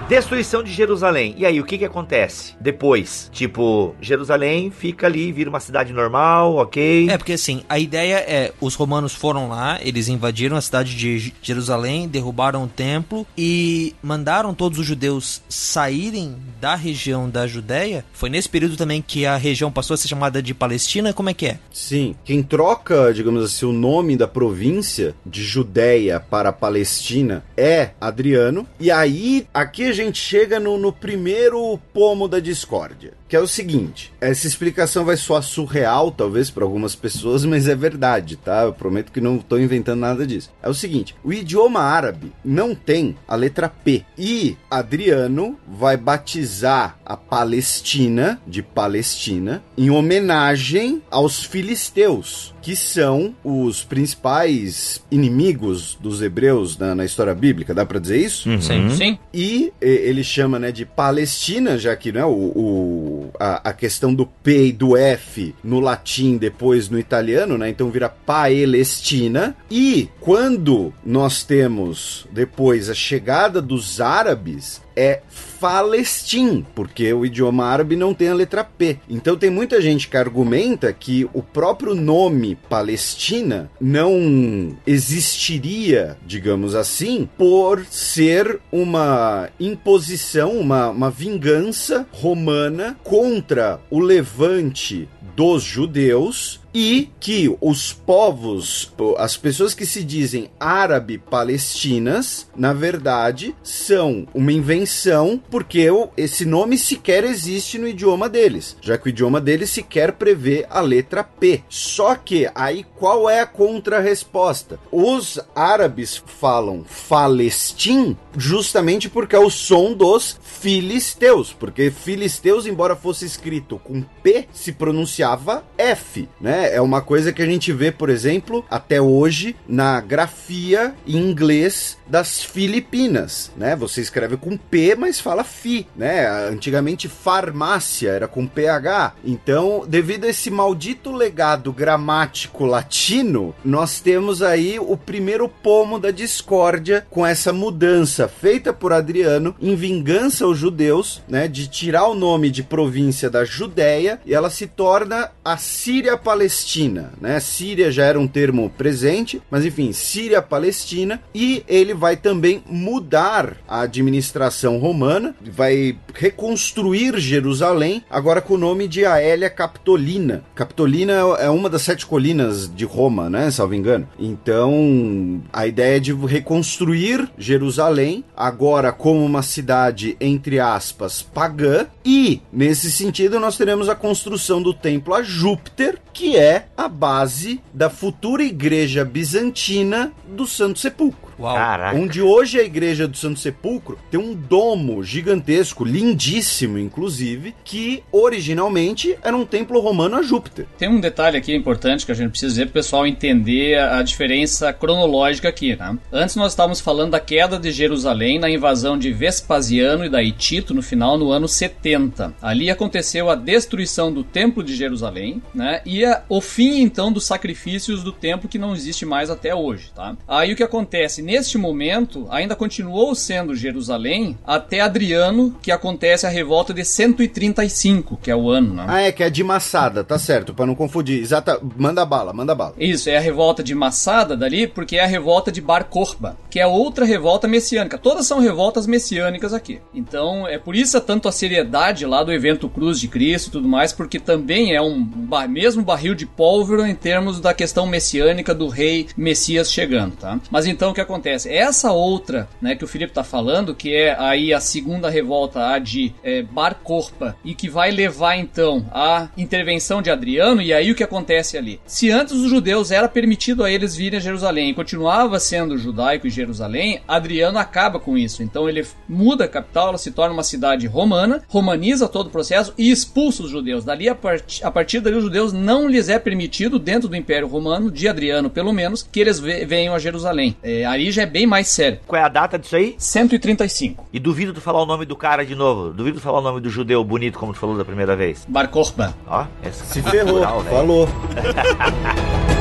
Destruição de Jerusalém. E aí, o que que acontece depois? Tipo, Jerusalém fica ali, vira uma cidade normal, ok? É, porque assim, a ideia é, os romanos foram lá, eles invadiram a cidade de Jerusalém, derrubaram o templo e mandaram todos os judeus saírem da região da Judéia. Foi nesse período também que a região passou a ser chamada de Palestina, como é que é? Sim, quem troca, digamos assim, o nome da província de Judéia para Palestina é Adriano. E aí, aqui a gente chega no, no primeiro pomo da discórdia que é o seguinte: essa explicação vai soar surreal, talvez, para algumas pessoas, mas é verdade, tá? Eu prometo que não estou inventando nada disso. É o seguinte: o idioma árabe não tem a letra P. E Adriano vai batizar a Palestina de Palestina em homenagem aos filisteus, que são os principais inimigos dos hebreus na, na história bíblica, dá para dizer isso? Uhum. Sim, sim. E ele chama né, de Palestina, já que né, o, o a, a, questão do P e do F no latim, depois no italiano, né? Então vira Palestina. E quando nós temos depois a chegada dos árabes, é Falestim, porque o idioma árabe não tem a letra P. Então tem muita gente que argumenta que o próprio nome Palestina não existiria, digamos assim, por ser uma imposição, uma, uma vingança romana contra o levante dos judeus e que os povos, as pessoas que se dizem árabe-palestinas, na verdade, são uma invenção porque esse nome sequer existe no idioma deles, já que o idioma deles sequer prevê a letra P. Só que aí qual é a contrarresposta? Os árabes falam Falestim justamente porque é o som dos filisteus, porque filisteus, embora fosse escrito com P, se pronunciava F, né? É uma coisa que a gente vê, por exemplo, até hoje na grafia em inglês das Filipinas, né? Você escreve com P, mas fala FI, né? Antigamente farmácia era com PH. Então, devido a esse maldito legado gramático latino, nós temos aí o primeiro pomo da discórdia com essa mudança feita por Adriano em vingança aos judeus, né, de tirar o nome de província da Judéia e ela se torna a Síria-Palestina, né? Síria já era um termo presente, mas enfim, Síria-Palestina e ele vai também mudar a administração romana, vai reconstruir Jerusalém, agora com o nome de Aélia Capitolina. Capitolina é uma das sete colinas de Roma, né, salvo engano. Então, a ideia é de reconstruir Jerusalém, agora como uma cidade, entre aspas, pagã, e, nesse sentido, nós teremos a construção do templo a Júpiter, que é a base da futura igreja bizantina do Santo Sepulcro. Uau. Caraca. Onde hoje a igreja do Santo Sepulcro tem um domo gigantesco, lindíssimo, inclusive, que originalmente era um templo romano a Júpiter. Tem um detalhe aqui importante que a gente precisa dizer para o pessoal entender a diferença cronológica aqui. Né? Antes nós estávamos falando da queda de Jerusalém na invasão de Vespasiano e da Tito no final no ano 70. Ali aconteceu a destruição do templo de Jerusalém né? e a, o fim então dos sacrifícios do templo que não existe mais até hoje. Tá? Aí o que acontece? Neste momento, ainda continuou sendo Jerusalém até Adriano, que acontece a revolta de 135, que é o ano, né? Ah, é, que é de Massada, tá certo, para não confundir. Exata, manda bala, manda bala. Isso, é a revolta de Massada dali, porque é a revolta de Bar Korba, que é outra revolta messiânica. Todas são revoltas messiânicas aqui. Então, é por isso tanto a seriedade lá do evento Cruz de Cristo e tudo mais, porque também é um bar, mesmo barril de pólvora em termos da questão messiânica do rei Messias chegando, tá? Mas então o que acontece? Acontece? Essa outra, né, que o Felipe tá falando, que é aí a segunda revolta, a de é, Bar Corpa, e que vai levar então à intervenção de Adriano, e aí o que acontece ali? Se antes os judeus era permitido a eles virem a Jerusalém e continuava sendo judaico em Jerusalém, Adriano acaba com isso. Então ele muda a capital, ela se torna uma cidade romana, romaniza todo o processo e expulsa os judeus. Dali a, part a partir dali os judeus não lhes é permitido dentro do Império Romano, de Adriano pelo menos, que eles venham a Jerusalém. É, aí já é bem mais sério. Qual é a data disso aí? 135. E duvido tu falar o nome do cara de novo. Duvido tu falar o nome do judeu bonito, como tu falou da primeira vez. Bar Korba. Ó, Se ferrou, falou.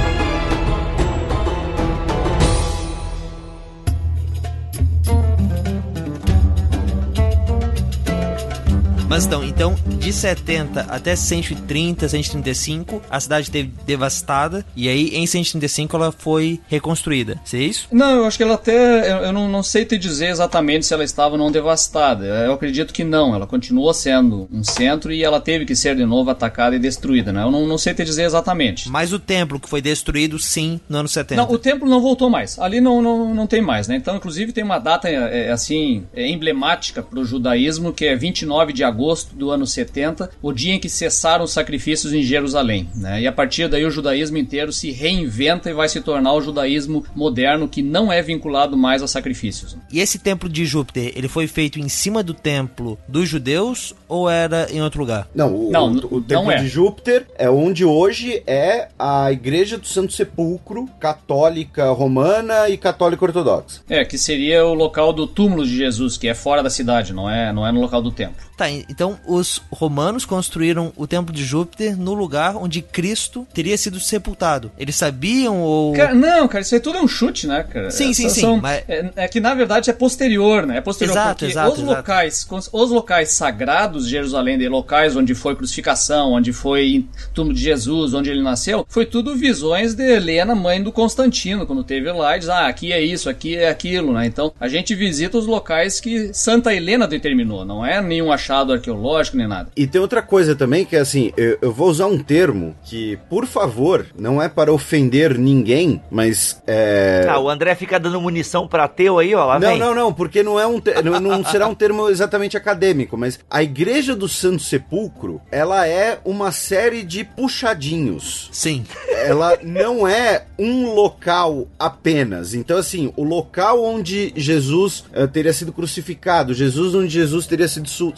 Mas então, então, de 70 até 130, 135, a cidade teve devastada e aí em 135 ela foi reconstruída. Seria isso? Não, eu acho que ela até. Eu, eu não, não, sei te dizer exatamente se ela estava ou não devastada. Eu acredito que não. Ela continuou sendo um centro e ela teve que ser de novo atacada e destruída, né? Eu não, não sei te dizer exatamente. Mas o templo que foi destruído, sim, no ano 70. Não, o templo não voltou mais. Ali não, não, não tem mais, né? Então, inclusive, tem uma data é, assim é emblemática para o judaísmo que é 29 de agosto agosto do ano 70, o dia em que cessaram os sacrifícios em Jerusalém. Né? E a partir daí o judaísmo inteiro se reinventa e vai se tornar o judaísmo moderno que não é vinculado mais a sacrifícios. E esse templo de Júpiter, ele foi feito em cima do templo dos judeus ou era em outro lugar? Não, o, não, o, o templo é. de Júpiter é onde hoje é a igreja do Santo Sepulcro, católica romana e católica ortodoxa. É, que seria o local do túmulo de Jesus, que é fora da cidade, não é, não é no local do templo. Tá, então os romanos construíram o templo de Júpiter no lugar onde Cristo teria sido sepultado. Eles sabiam ou. Cara, não, cara, isso aí tudo é um chute, né, cara? Sim, sim, sim. São, mas... é, é, que na verdade é posterior, né? É posterior exato, porque exato, os exato. locais, os locais sagrados de Jerusalém, de locais onde foi crucificação, onde foi túmulo de Jesus, onde ele nasceu, foi tudo visões de Helena, mãe do Constantino, quando teve lá, e diz, ah, aqui é isso, aqui é aquilo, né? Então a gente visita os locais que Santa Helena determinou, não é nenhum achado arqueológico nem nada. E tem outra coisa também que é assim, eu, eu vou usar um termo que, por favor, não é para ofender ninguém, mas é. Ah, o André fica dando munição pra ateu aí, ó. Lá Não, vem. não, não, porque não é um te- não, não será um termo exatamente acadêmico, mas a Igreja do Santo Sepulcro, ela é uma série de puxadinhos. Sim. Ela não é um local apenas. Então, assim, o local onde Jesus eh, teria sido crucificado, Jesus onde Jesus teria sido su-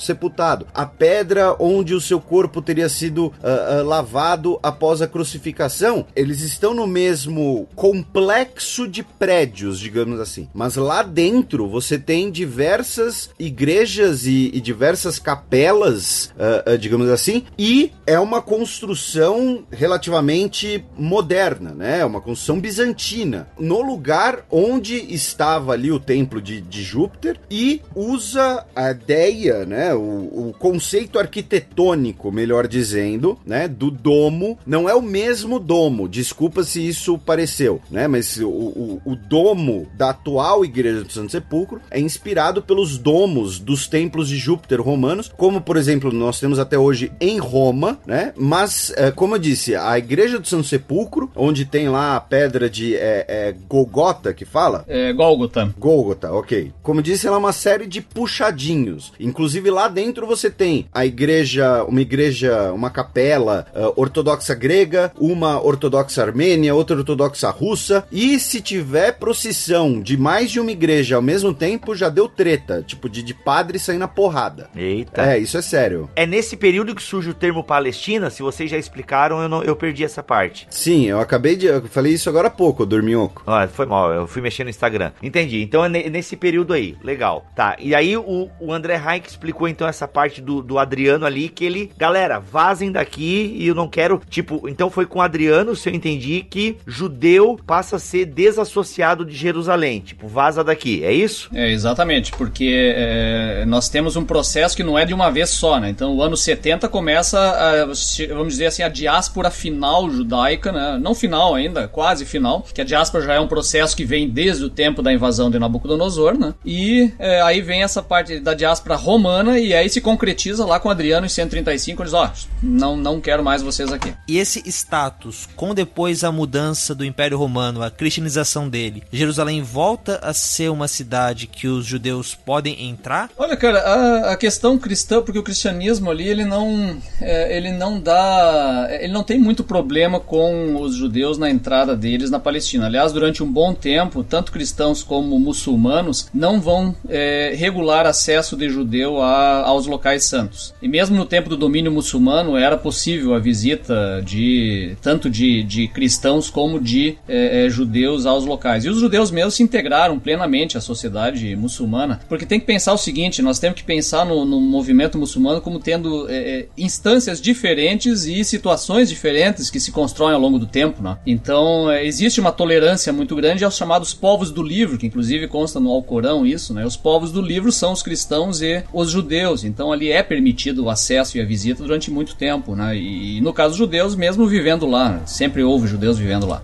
a pedra onde o seu corpo teria sido ah, ah, lavado após a crucificação, eles estão no mesmo complexo de prédios, digamos assim. Mas lá dentro você tem diversas igrejas e, e diversas capelas, ah, digamos assim, e é uma construção relativamente moderna, né? É uma construção bizantina, no lugar onde estava ali o templo de, de Júpiter e usa a ideia, né? O, o conceito arquitetônico, melhor dizendo, né? Do domo. Não é o mesmo domo, desculpa se isso pareceu, né? Mas o, o, o domo da atual Igreja do Santo Sepulcro é inspirado pelos domos dos templos de Júpiter romanos, como por exemplo nós temos até hoje em Roma, né? Mas, é, como eu disse, a Igreja do Santo Sepulcro, onde tem lá a pedra de é, é, Golgota que fala, É, Gólgota. Gólgota, ok. Como disse, ela é uma série de puxadinhos. Inclusive lá dentro você tem a igreja, uma igreja, uma capela ah, ortodoxa grega, uma ortodoxa armênia, outra ortodoxa russa. E se tiver procissão de mais de uma igreja ao mesmo tempo, já deu treta. Tipo, de, de padre sair na porrada. Eita. É, isso é sério. É nesse período que surge o termo Palestina? Se vocês já explicaram, eu, não, eu perdi essa parte. Sim, eu acabei de. Eu falei isso agora há pouco, Dorminhoco. Ah, foi mal, eu fui mexer no Instagram. Entendi. Então é ne- nesse período aí. Legal. Tá. E aí o, o André Reich explicou então essa parte do, do Adriano ali, que ele. Galera, vazem daqui e eu não quero. Tipo, então foi com o Adriano, se eu entendi, que judeu passa a ser desassociado de Jerusalém. Tipo, vaza daqui. É isso? É, exatamente, porque é, nós temos um processo que não é de uma vez só, né? Então, o ano 70 começa, a, vamos dizer assim, a diáspora final judaica, né? Não final ainda, quase final, que a diáspora já é um processo que vem desde o tempo da invasão de Nabucodonosor, né? E é, aí vem essa parte da diáspora romana e aí se concretiza lá com Adriano em 135, eles, ó, não, não quero mais vocês aqui. E esse status, com depois a mudança do Império Romano, a cristianização dele, Jerusalém volta a ser uma cidade que os judeus podem entrar? Olha, cara, a, a questão cristã, porque o cristianismo ali, ele não, é, ele não dá, ele não tem muito problema com os judeus na entrada deles na Palestina. Aliás, durante um bom tempo, tanto cristãos como muçulmanos não vão é, regular acesso de judeu a- aos locais santos. E mesmo no tempo do domínio muçulmano, era possível a visita de tanto de, de cristãos como de é, é, judeus aos locais. E os judeus mesmo se integraram plenamente à sociedade muçulmana, porque tem que pensar o seguinte: nós temos que pensar no, no movimento muçulmano como tendo é, é, instâncias diferentes e situações diferentes que se constroem ao longo do tempo. Né? Então é, existe uma tolerância muito grande aos chamados povos do livro, que inclusive consta no Alcorão isso. Né? Os povos do livro são os cristãos e os judeus. Então ali é permitido o acesso e a visita durante muito tempo. Né? E, e no caso dos judeus, mesmo vivendo lá, sempre houve judeus vivendo lá.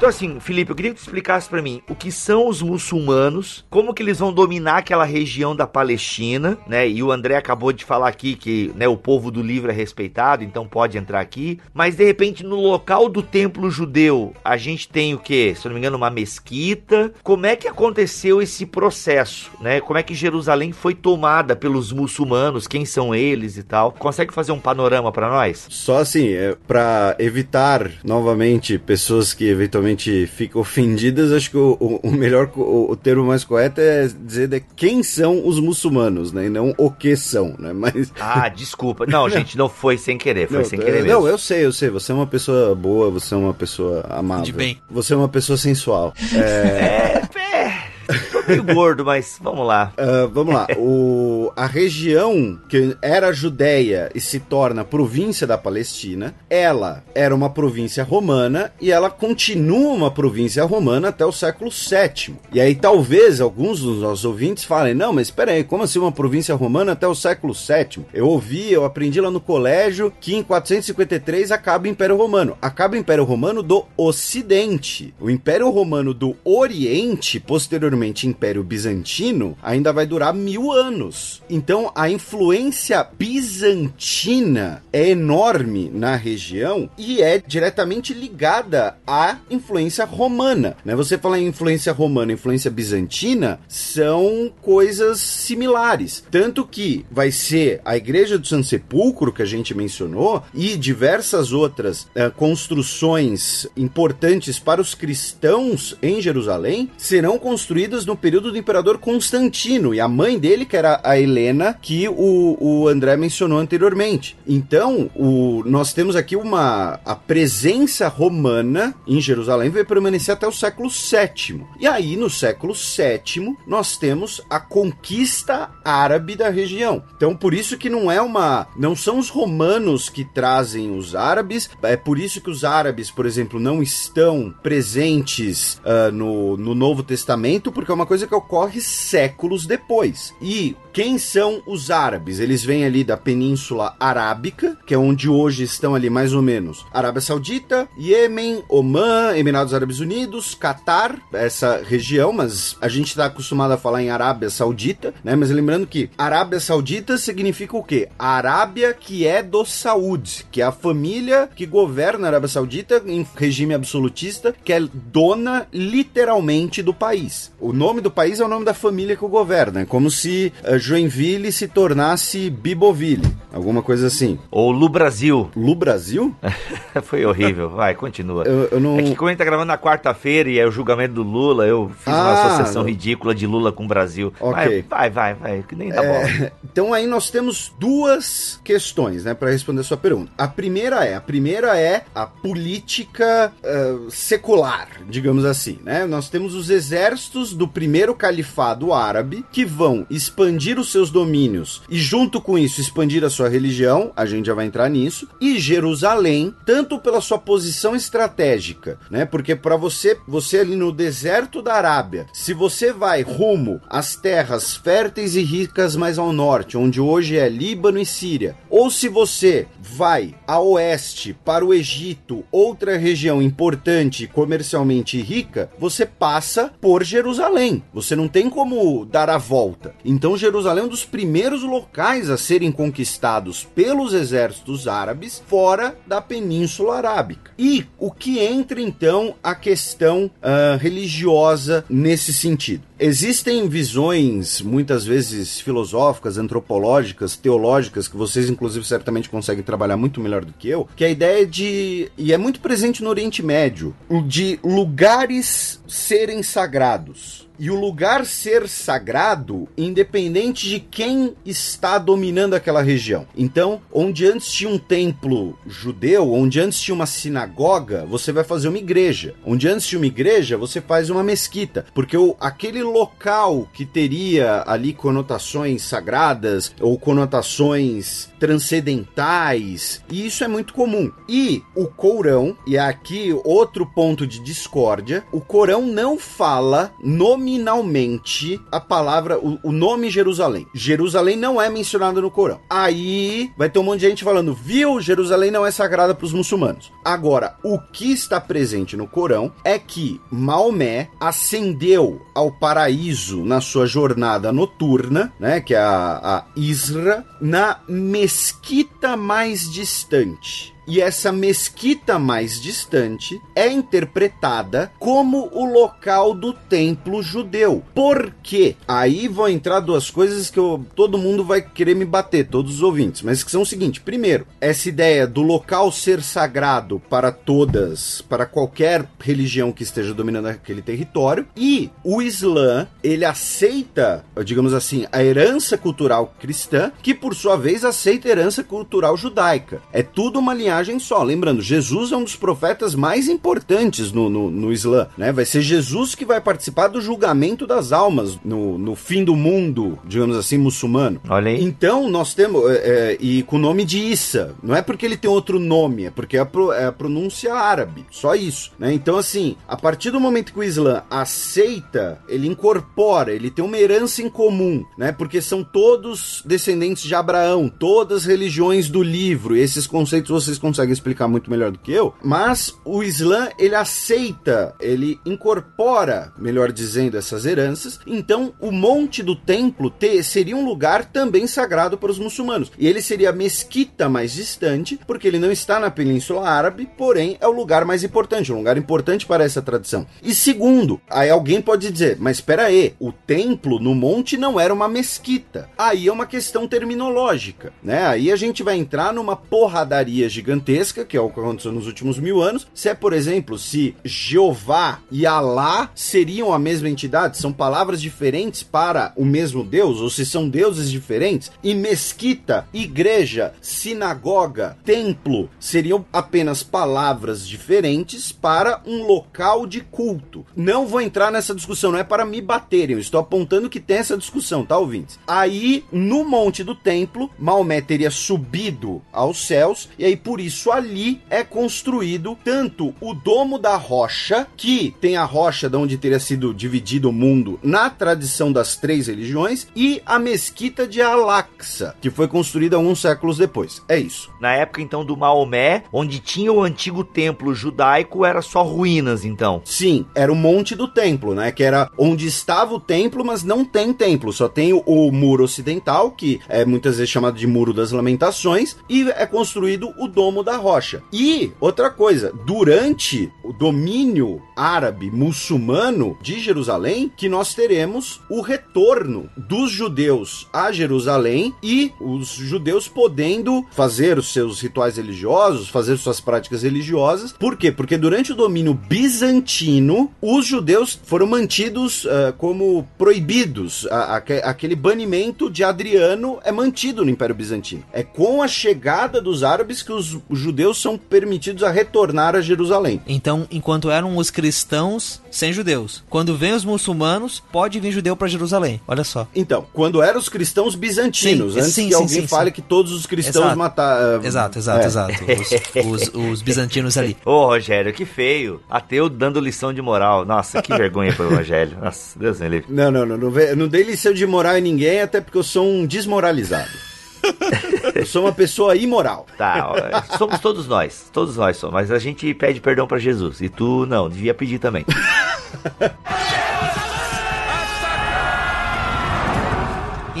Então, assim, Felipe, eu queria que tu explicasse pra mim o que são os muçulmanos, como que eles vão dominar aquela região da Palestina, né? E o André acabou de falar aqui que né, o povo do livro é respeitado, então pode entrar aqui. Mas de repente, no local do templo judeu, a gente tem o quê? Se não me engano, uma mesquita. Como é que aconteceu esse processo, né? Como é que Jerusalém foi tomada pelos muçulmanos? Quem são eles e tal? Consegue fazer um panorama pra nós? Só assim, é, para evitar novamente pessoas que eventualmente ficam ofendidas, acho que o, o- o melhor, o, o termo mais correto é dizer de quem são os muçulmanos, né? E não o que são, né? Mas. Ah, desculpa. Não, gente, não foi sem querer, foi Não, sem querer é, mesmo. não, eu sei, eu sei. Você é uma pessoa boa, você é uma pessoa amável. De bem. Você é uma pessoa sensual. É, é, meio gordo, mas vamos lá. Ah, vamos lá. O, a região que era Judéia e se torna província da Palestina, ela era uma província romana e ela continua uma província romana até o século VII. E aí talvez alguns dos nossos ouvintes falem, não, mas espera aí, como assim uma província romana até o século VII? Eu ouvi, eu aprendi lá no colégio que em 453 acaba o Império Romano. Acaba o Império Romano do Ocidente. O Império Romano do Oriente, posteriormente Império Bizantino ainda vai durar mil anos. Então a influência bizantina é enorme na região e é diretamente ligada à influência romana. Né? Você fala em influência romana, influência bizantina, são coisas similares. Tanto que vai ser a Igreja do Santo Sepulcro que a gente mencionou e diversas outras uh, construções importantes para os cristãos em Jerusalém serão construídas no período do imperador Constantino e a mãe dele, que era a Helena, que o, o André mencionou anteriormente. Então, o, nós temos aqui uma a presença romana em Jerusalém vai permanecer até o século VII. E aí, no século VII, nós temos a conquista árabe da região. Então, por isso que não é uma. Não são os romanos que trazem os árabes, é por isso que os árabes, por exemplo, não estão presentes uh, no, no Novo Testamento, porque é uma coisa que ocorre séculos depois. E quem são os árabes? Eles vêm ali da Península Arábica, que é onde hoje estão ali mais ou menos Arábia Saudita, Iêmen, Omã, Emirados Árabes Unidos, Catar, essa região, mas a gente está acostumado a falar em Arábia Saudita, né? Mas lembrando que Arábia Saudita significa o quê? A Arábia que é do Saúde, que é a família que governa a Arábia Saudita em regime absolutista, que é dona literalmente do país. O nome do país é o nome da família que o governa, é como se uh, Joinville se tornasse Biboville, alguma coisa assim. Ou Lu Brasil. Lu Brasil? Foi horrível. Vai, continua. Eu, eu não... É que como a gente tá gravando na quarta-feira e é o julgamento do Lula, eu fiz ah, uma associação ridícula de Lula com o Brasil. Ok. Vai, vai, vai, que nem dá é... Então aí nós temos duas questões, né, para responder a sua pergunta. A primeira é, a primeira é a política uh, secular, digamos assim, né? Nós temos os exércitos do primeiro califado árabe que vão expandir os seus domínios e, junto com isso, expandir a sua religião, a gente já vai entrar nisso, e Jerusalém, tanto pela sua posição estratégica, né? Porque para você, você ali no deserto da Arábia, se você vai rumo às terras férteis e ricas mais ao norte, onde hoje é Líbano e Síria, ou se você vai a oeste para o Egito, outra região importante comercialmente rica, você passa por Jerusalém. Você não tem como dar a volta. Então Jerusalém é um dos primeiros locais a serem conquistados pelos exércitos árabes fora da Península Arábica. E o que entra então a questão uh, religiosa nesse sentido? Existem visões, muitas vezes filosóficas, antropológicas, teológicas, que vocês, inclusive, certamente conseguem trabalhar muito melhor do que eu, que é a ideia de. e é muito presente no Oriente Médio de lugares serem sagrados e o lugar ser sagrado, independente de quem está dominando aquela região. Então, onde antes tinha um templo judeu, onde antes tinha uma sinagoga, você vai fazer uma igreja. Onde antes tinha uma igreja, você faz uma mesquita, porque o, aquele local que teria ali conotações sagradas ou conotações transcendentais, e isso é muito comum. E o Corão, e aqui outro ponto de discórdia, o Corão não fala nominalmente a palavra, o, o nome Jerusalém. Jerusalém não é mencionado no Corão. Aí vai ter um monte de gente falando, viu, Jerusalém não é sagrada para os muçulmanos. Agora, o que está presente no Corão é que Maomé ascendeu ao paraíso na sua jornada noturna, né, que é a, a Isra, na mesquita mais distante. E essa mesquita mais distante é interpretada como o local do templo judeu. Por quê? Aí vão entrar duas coisas que eu, todo mundo vai querer me bater, todos os ouvintes, mas que são o seguinte: primeiro, essa ideia do local ser sagrado para todas, para qualquer religião que esteja dominando aquele território, e o Islã, ele aceita, digamos assim, a herança cultural cristã, que por sua vez aceita a herança cultural judaica. É tudo uma linhagem só. Lembrando, Jesus é um dos profetas mais importantes no, no, no Islã, né? Vai ser Jesus que vai participar do julgamento das almas no, no fim do mundo, digamos assim, muçulmano. Olha aí. Então, nós temos, é, é, e com o nome de Issa, não é porque ele tem outro nome, é porque é a, pro, é a pronúncia árabe, só isso, né? Então, assim, a partir do momento que o Islã aceita, ele incorpora, ele tem uma herança em comum, né? Porque são todos descendentes de Abraão, todas as religiões do livro, esses conceitos vocês conseguem explicar muito melhor do que eu, mas o Islã, ele aceita, ele incorpora, melhor dizendo, essas heranças. Então, o Monte do Templo te, seria um lugar também sagrado para os muçulmanos. E ele seria a mesquita mais distante, porque ele não está na Península Árabe, porém é o lugar mais importante, um lugar importante para essa tradição. E segundo, aí alguém pode dizer, mas espera aí, o templo no monte não era uma mesquita. Aí é uma questão terminológica, né? Aí a gente vai entrar numa porradaria gigantesca, que é o que aconteceu nos últimos mil anos. Se é, por exemplo, se Jeová e Alá seriam a mesma entidade, são palavras diferentes para o mesmo Deus, ou se são deuses diferentes, e mesquita, igreja, sinagoga, templo seriam apenas palavras diferentes para um local de culto. Não vou entrar nessa discussão, não é para me baterem, eu estou apontando que tem essa discussão, tá, ouvintes? Aí, no monte do templo, Maomé teria subido aos céus, e aí por isso ali é construído tanto o domo da rocha, que tem a rocha de onde teria sido dividido o mundo na tradição das três religiões, e a mesquita de Al-Aqsa, que foi construída alguns séculos depois. É isso. Na época então do Maomé, onde tinha o antigo templo judaico, era só ruínas então. Sim, era o monte do templo, né? Que era onde estava o templo, mas não tem templo, só tem o, o muro ocidental, que é muitas vezes chamado de Muro das Lamentações, e é construído o Domo da Rocha. E outra coisa, durante o domínio árabe muçulmano de Jerusalém, que nós teremos o retorno dos judeus a Jerusalém e os judeus podendo fazer os seus rituais religiosos, fazer suas práticas religiosas. Por quê? Porque durante o domínio bizantino, os judeus foram mantidos uh, como proibidos. A, a, aquele banimento de Adriano é mantido no Império Bizantino. É com a chegada dos árabes que os, os judeus são permitidos a retornar a Jerusalém. Então, enquanto eram os cristãos sem judeus, quando vem os muçulmanos, pode vir judeu para Jerusalém. Olha só. Então, quando eram os cristãos bizantinos, sim, antes sim, que sim, alguém fale que todos os cristãos mataram. Exato, exato, é. exato. Os, os, os, bizantinos ali. Ô, Rogério, que feio. Ateu dando lição de moral. Nossa, que vergonha pro Evangelho. Nossa, Deus me livre. Não, não, não. Não, não dei lição de moral em ninguém, até porque eu sou um desmoralizado. Eu sou uma pessoa imoral. Tá, somos todos nós. Todos nós somos. Mas a gente pede perdão para Jesus. E tu não, devia pedir também.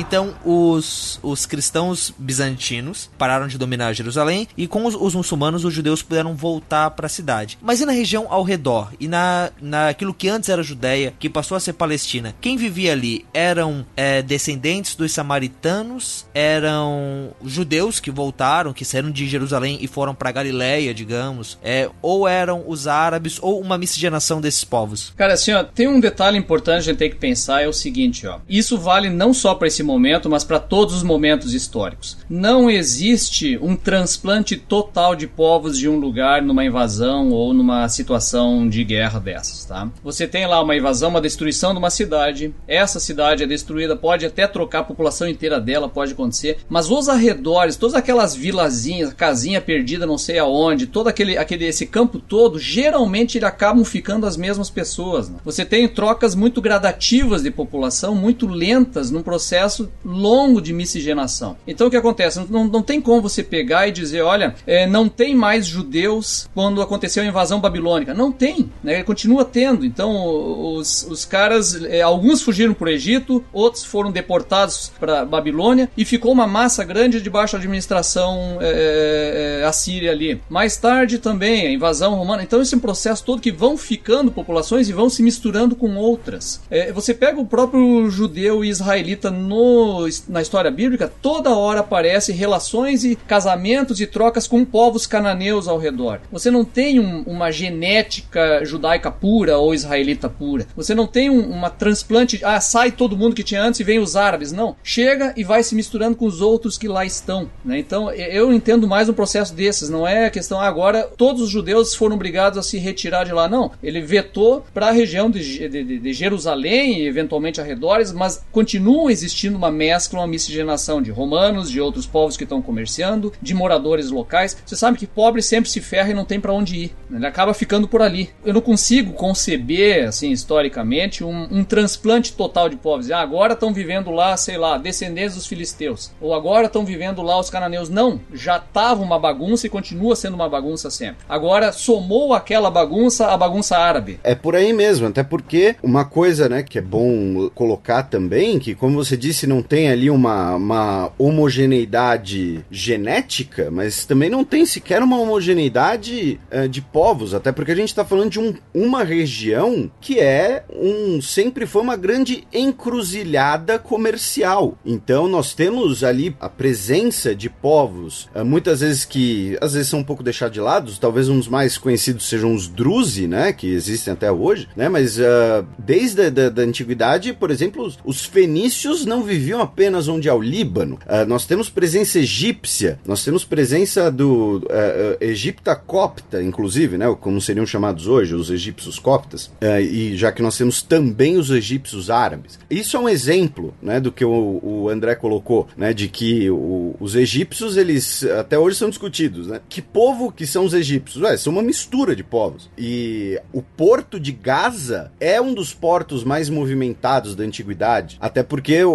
Então, os, os cristãos bizantinos pararam de dominar Jerusalém e com os, os muçulmanos, os judeus puderam voltar para a cidade. Mas e na região ao redor? E na, naquilo que antes era Judéia, que passou a ser Palestina? Quem vivia ali eram é, descendentes dos samaritanos? Eram judeus que voltaram, que saíram de Jerusalém e foram para Galiléia, digamos? É, ou eram os árabes, ou uma miscigenação desses povos? Cara, assim, ó, tem um detalhe importante a gente tem que pensar, é o seguinte, ó. Isso vale não só para esse momento, mas para todos os momentos históricos. Não existe um transplante total de povos de um lugar numa invasão ou numa situação de guerra dessas, tá? Você tem lá uma invasão, uma destruição de uma cidade, essa cidade é destruída, pode até trocar a população inteira dela, pode acontecer, mas os arredores, todas aquelas vilazinhas, casinha perdida não sei aonde, todo aquele, aquele esse campo todo, geralmente acabam ficando as mesmas pessoas. Né? Você tem trocas muito gradativas de população, muito lentas num processo processo longo de miscigenação. Então o que acontece? Não, não tem como você pegar e dizer, olha, é, não tem mais judeus quando aconteceu a invasão babilônica. Não tem, né? Continua tendo. Então os, os caras, é, alguns fugiram para o Egito, outros foram deportados para Babilônia e ficou uma massa grande debaixo da administração é, é, é, assíria ali. Mais tarde também a invasão romana. Então esse é processo todo que vão ficando populações e vão se misturando com outras. Você pega o próprio judeu e israelita no na história bíblica, toda hora aparece relações e casamentos e trocas com povos cananeus ao redor. Você não tem um, uma genética judaica pura ou israelita pura. Você não tem um, uma transplante, ah, sai todo mundo que tinha antes e vem os árabes. Não. Chega e vai se misturando com os outros que lá estão. Né? Então eu entendo mais um processo desses. Não é a questão, ah, agora todos os judeus foram obrigados a se retirar de lá. Não. Ele vetou para a região de, de, de Jerusalém e eventualmente arredores, mas continuam existindo uma mescla, uma miscigenação de romanos, de outros povos que estão comerciando, de moradores locais. Você sabe que pobre sempre se ferra e não tem para onde ir. Né? Ele acaba ficando por ali. Eu não consigo conceber, assim, historicamente, um, um transplante total de povos. Ah, agora estão vivendo lá, sei lá, descendentes dos filisteus. Ou agora estão vivendo lá os cananeus. Não, já estava uma bagunça e continua sendo uma bagunça sempre. Agora somou aquela bagunça a bagunça árabe. É por aí mesmo, até porque uma coisa, né, que é bom colocar também, que como você disse, não tem ali uma, uma homogeneidade genética, mas também não tem sequer uma homogeneidade uh, de povos, até porque a gente está falando de um, uma região que é um sempre foi uma grande encruzilhada comercial. Então nós temos ali a presença de povos, uh, muitas vezes que às vezes são um pouco deixados de lado, talvez uns mais conhecidos sejam os Druze, né, que existem até hoje, né, mas uh, desde a da, da, antiguidade, por exemplo, os, os, fenícios não viviam apenas onde há o Líbano. Uh, nós temos presença egípcia, nós temos presença do uh, Egipta copta, inclusive, né, como seriam chamados hoje, os egípcios coptas, e já que nós temos também os egípcios árabes. Isso é um exemplo, né, do que o, o André colocou, né, de que o, os egípcios, eles até hoje são discutidos, né? Que povo que são os egípcios? Ué, são uma mistura de povos. E o porto de Gaza é um dos portos mais movimentados da antiguidade, até porque o,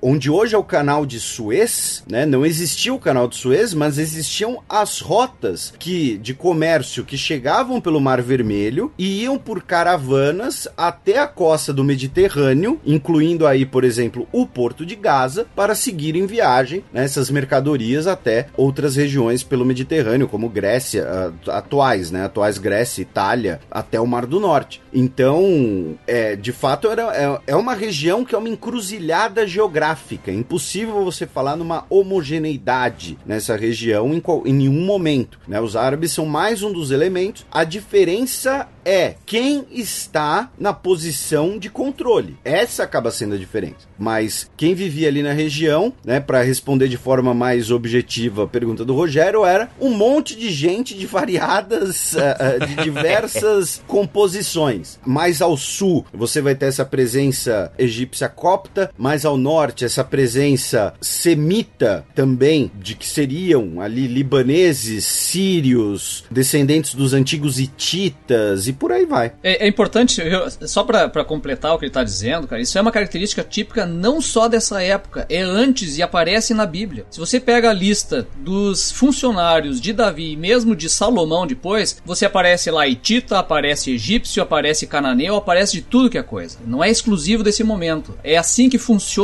onde hoje é o canal de Suez, né, não existia o canal de Suez, mas existiam as rotas que de comércio que chegavam pelo Mar Vermelho e iam por caravanas até a costa do Mediterrâneo, incluindo aí, por exemplo, o porto de Gaza, para seguir em viagem né, mercadorias até outras regiões pelo Mediterrâneo, como Grécia, atuais, né, atuais Grécia, Itália, até o Mar do Norte. Então, é, de fato, era, é, é uma região que é uma encruzilhada geográfica. É impossível você falar numa homogeneidade nessa região em, qual, em nenhum momento. Né? Os árabes são mais um dos elementos. A diferença é quem está na posição de controle. Essa acaba sendo a diferença. Mas quem vivia ali na região, né, para responder de forma mais objetiva a pergunta do Rogério, era um monte de gente de variadas, uh, uh, de diversas composições. Mais ao sul, você vai ter essa presença egípcia copta, mais ao norte, essa presença semita também, de que seriam ali libaneses, sírios, descendentes dos antigos hititas e por aí vai. É, é importante, eu, só para completar o que ele está dizendo, cara, isso é uma característica típica não só dessa época, é antes e aparece na Bíblia. Se você pega a lista dos funcionários de Davi e mesmo de Salomão depois, você aparece lá Hitita, aparece egípcio, aparece cananeu, aparece de tudo que é coisa. Não é exclusivo desse momento. É assim que funciona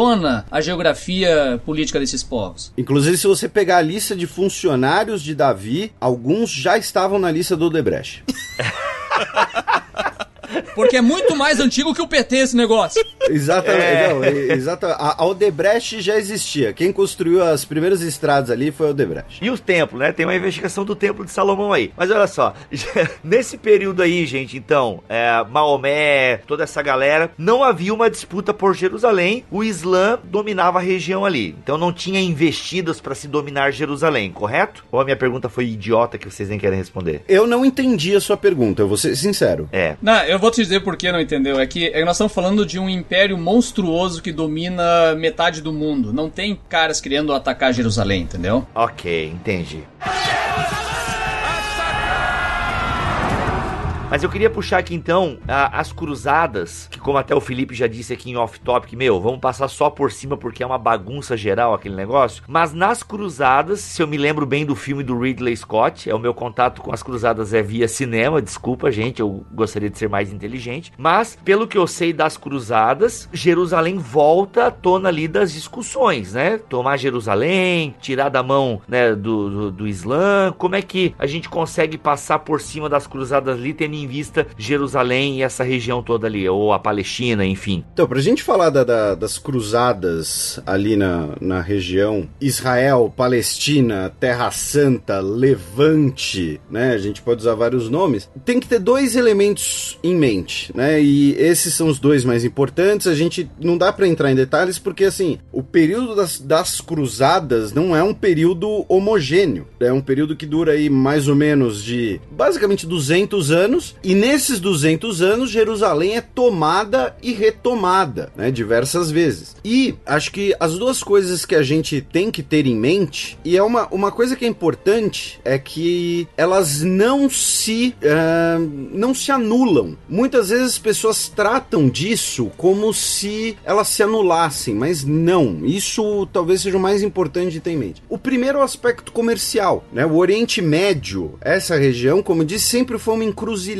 a geografia política desses povos. Inclusive, se você pegar a lista de funcionários de Davi, alguns já estavam na lista do Odebrecht. Porque é muito mais antigo que o PT esse negócio. Exatamente. É. Não, exata, a, Odebrecht já existia. Quem construiu as primeiras estradas ali foi a Odebrecht. E os templos, né? Tem uma investigação do templo de Salomão aí. Mas olha só, nesse período aí, gente, então, é, Maomé, toda essa galera, não havia uma disputa por Jerusalém. O Islã dominava a região ali. Então não tinha investidas para se dominar Jerusalém, correto? Ou a minha pergunta foi idiota que vocês nem querem responder? Eu não entendi a sua pergunta, eu vou ser sincero. É. Não, eu vou te dizer por que não entendeu. É que é, nós estamos falando de um império monstruoso que domina metade do mundo. Não tem caras querendo atacar Jerusalém, entendeu? Ok, entendi. Mas eu queria puxar aqui então a, as cruzadas, que como até o Felipe já disse aqui em off-topic, meu, vamos passar só por cima porque é uma bagunça geral aquele negócio. Mas nas cruzadas, se eu me lembro bem do filme do Ridley Scott, é o meu contato com as cruzadas é via cinema, desculpa gente, eu gostaria de ser mais inteligente. Mas, pelo que eu sei das cruzadas, Jerusalém volta à tona ali das discussões, né? Tomar Jerusalém, tirar da mão né, do, do, do Islã, como é que a gente consegue passar por cima das cruzadas ali, tendo em vista Jerusalém e essa região toda ali, ou a Palestina, enfim. Então, pra gente falar da, da, das cruzadas ali na, na região Israel, Palestina, Terra Santa, Levante, né? A gente pode usar vários nomes. Tem que ter dois elementos em mente, né? E esses são os dois mais importantes. A gente não dá para entrar em detalhes porque, assim, o período das, das cruzadas não é um período homogêneo. É um período que dura aí mais ou menos de basicamente 200 anos E nesses 200 anos, Jerusalém é tomada e retomada, né, diversas vezes. E acho que as duas coisas que a gente tem que ter em mente, e é uma, uma coisa que é importante, é que elas não se, uh, não se anulam. Muitas vezes as pessoas tratam disso como se elas se anulassem, mas não. Isso talvez seja o mais importante de ter em mente. O primeiro aspecto comercial, né? O Oriente Médio, essa região, como disse, sempre foi uma encruzilhada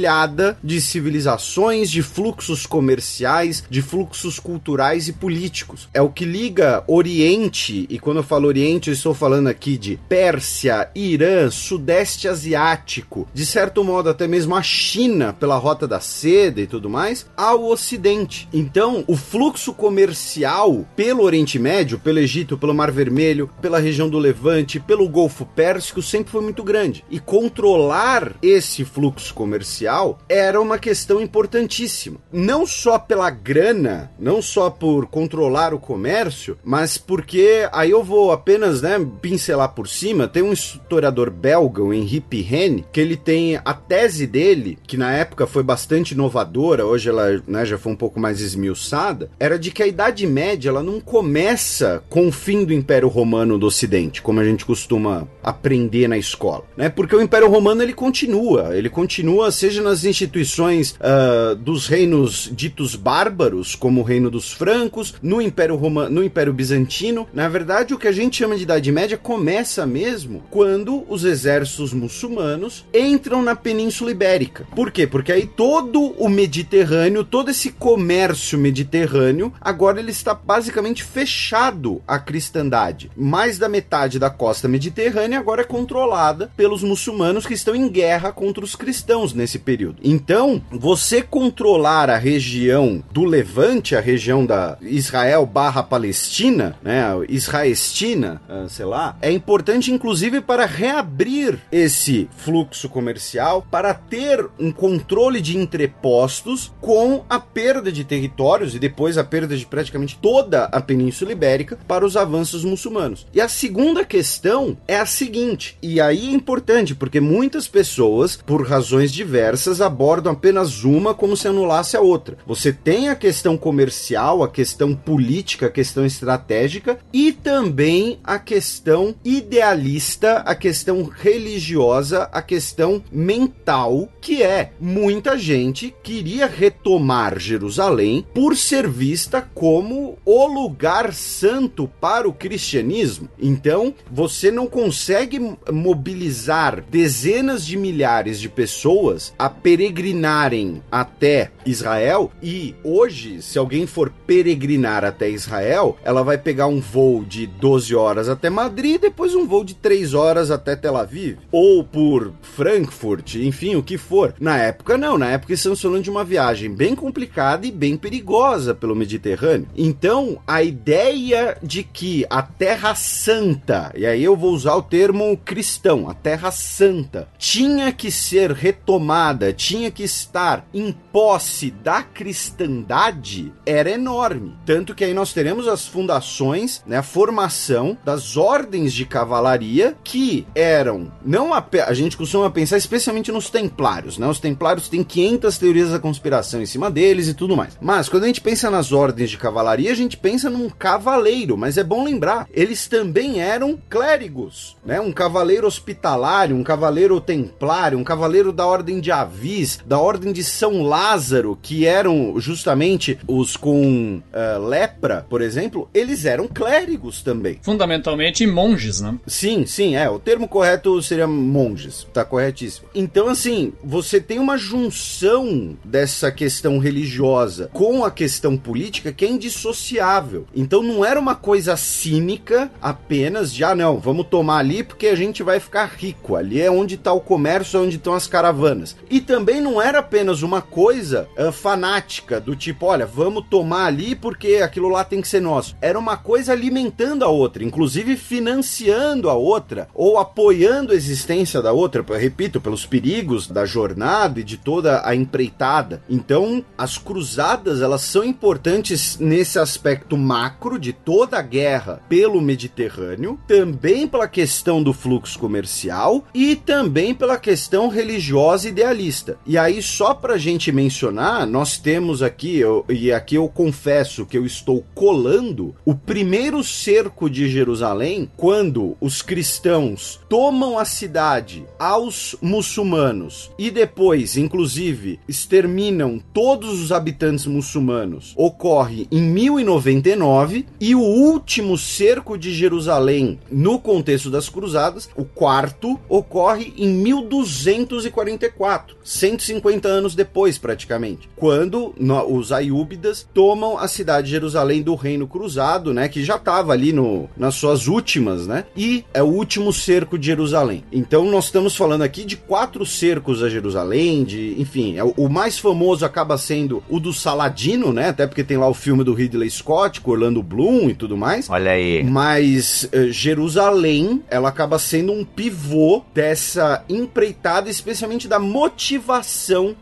de civilizações, de fluxos comerciais, de fluxos culturais e políticos. É o que liga Oriente, e quando eu falo Oriente, eu estou falando aqui de Pérsia, Irã, Sudeste Asiático, de certo modo até mesmo a China, pela Rota da Seda e tudo mais, ao Ocidente. Então, o fluxo comercial pelo Oriente Médio, pelo Egito, pelo Mar Vermelho, pela região do Levante, pelo Golfo Pérsico, sempre foi muito grande. E controlar esse fluxo comercial era uma questão importantíssima. Não só pela grana, não só por controlar o comércio, mas porque aí eu vou apenas né, pincelar por cima. Tem um historiador belga, o Henri Pirenne, que ele tem a tese dele, que na época foi bastante inovadora, hoje ela né, já foi um pouco mais esmiuçada, era de que a Idade Média ela não começa com o fim do Império Romano do Ocidente, como a gente costuma aprender na escola, né? Porque o Império Romano ele continua, ele continua seja nas instituições uh, dos reinos ditos bárbaros, como o reino dos francos, no Império Romano, no Império Bizantino. Na verdade, o que a gente chama de Idade Média começa mesmo quando os exércitos muçulmanos entram na Península Ibérica. Por quê? Porque aí todo o Mediterrâneo, todo esse comércio mediterrâneo, agora ele está basicamente fechado à cristandade. Mais da metade da costa mediterrânea agora é controlada pelos muçulmanos que estão em guerra contra os cristãos nesse período. Então, você controlar a região do Levante, a região da Israel barra Palestina, né, Israestina, ah, sei lá, é importante inclusive para reabrir esse fluxo comercial, para ter um controle de entrepostos com a perda de territórios e depois a perda de praticamente toda a Península Ibérica para os avanços muçulmanos. E a segunda questão é a seguinte, e aí é importante porque muitas pessoas, por razões diversas, abordam apenas uma como se anulasse a outra. Você tem a questão comercial, a questão política, a questão estratégica e também a questão idealista, a questão religiosa, a questão mental, que é muita gente queria retomar Jerusalém por ser vista como o lugar santo para o cristianismo. Então, você não consegue mobilizar dezenas de milhares de pessoas a peregrinarem até Israel e hoje, se alguém for peregrinar até Israel, ela vai pegar um voo de 12 horas até Madrid, depois um voo de 3 horas até Tel Aviv, ou por Frankfurt, enfim, o que for. Na época não, na época estamos falando de uma viagem bem complicada e bem perigosa pelo Mediterrâneo. Então, a ideia de que a Terra Santa, e aí eu vou usar o termo cristão, a Terra Santa, tinha que ser retomada, tinha que estar em posse da cristandade, era enorme. Tanto que aí nós teremos as fundações, né, a formação das ordens de cavalaria que eram não a, a gente costuma pensar especialmente nos templários, né? Os templários têm 500 teorias da conspiração em cima deles e tudo mais. Mas quando a gente pensa nas ordens de cavalaria, a gente pensa num cavaleiro, mas é bom lembrar, eles também eram clérigos, né? Um cavaleiro hospitalário, um cavaleiro templário, um cavaleiro da ordem de Avis, da ordem de São Lázaro, que eram justamente os com uh, lepra, por exemplo, eles eram clérigos também. Fundamentalmente monges, né? Sim, sim, é. O termo correto seria monges, tá corretíssimo. Então, assim, você tem uma junção dessa questão religiosa com a questão política que é indissociável. Então, não era uma coisa cínica apenas de, ah, não, vamos tomar ali porque a gente vai ficar rico. Ali é onde está o comércio, é onde estão as caravanas. E também não era apenas uma coisa uh, fanática, do tipo, olha, vamos tomar ali porque aquilo lá tem que ser nosso. Era uma coisa alimentando a outra, inclusive financiando a outra ou apoiando a existência da outra, eu repito, pelos perigos da jornada e de toda a empreitada. Então, as cruzadas, elas são importantes nesse aspecto macro de toda a guerra pelo Mediterrâneo, também pela questão do fluxo comercial e também pela questão religiosa idealista. E aí, só pra gente mencionar, nós temos aqui, eu, e aqui eu confesso que eu estou colando, o primeiro cerco de Jerusalém, quando os cristãos tomam a cidade aos muçulmanos e depois, inclusive, exterminam todos os habitantes muçulmanos, ocorre em 1099 e o último cerco de Jerusalém no contexto das cruzadas, o quarto, ocorre em 1244, 150 anos depois praticamente, quando no, os Ayúbidas tomam a cidade de Jerusalém do Reino Cruzado, né, que já estava ali no, nas suas últimas, né, e é o último cerco de Jerusalém. Então nós estamos falando aqui de quatro cercos a Jerusalém, de, enfim, é, o mais famoso acaba sendo o do Saladino, né, até porque tem lá o filme do Ridley Scott com Orlando Bloom e tudo mais. Olha aí. Mas uh, Jerusalém, ela acaba sendo um pivô dessa empreitada, especialmente da motivação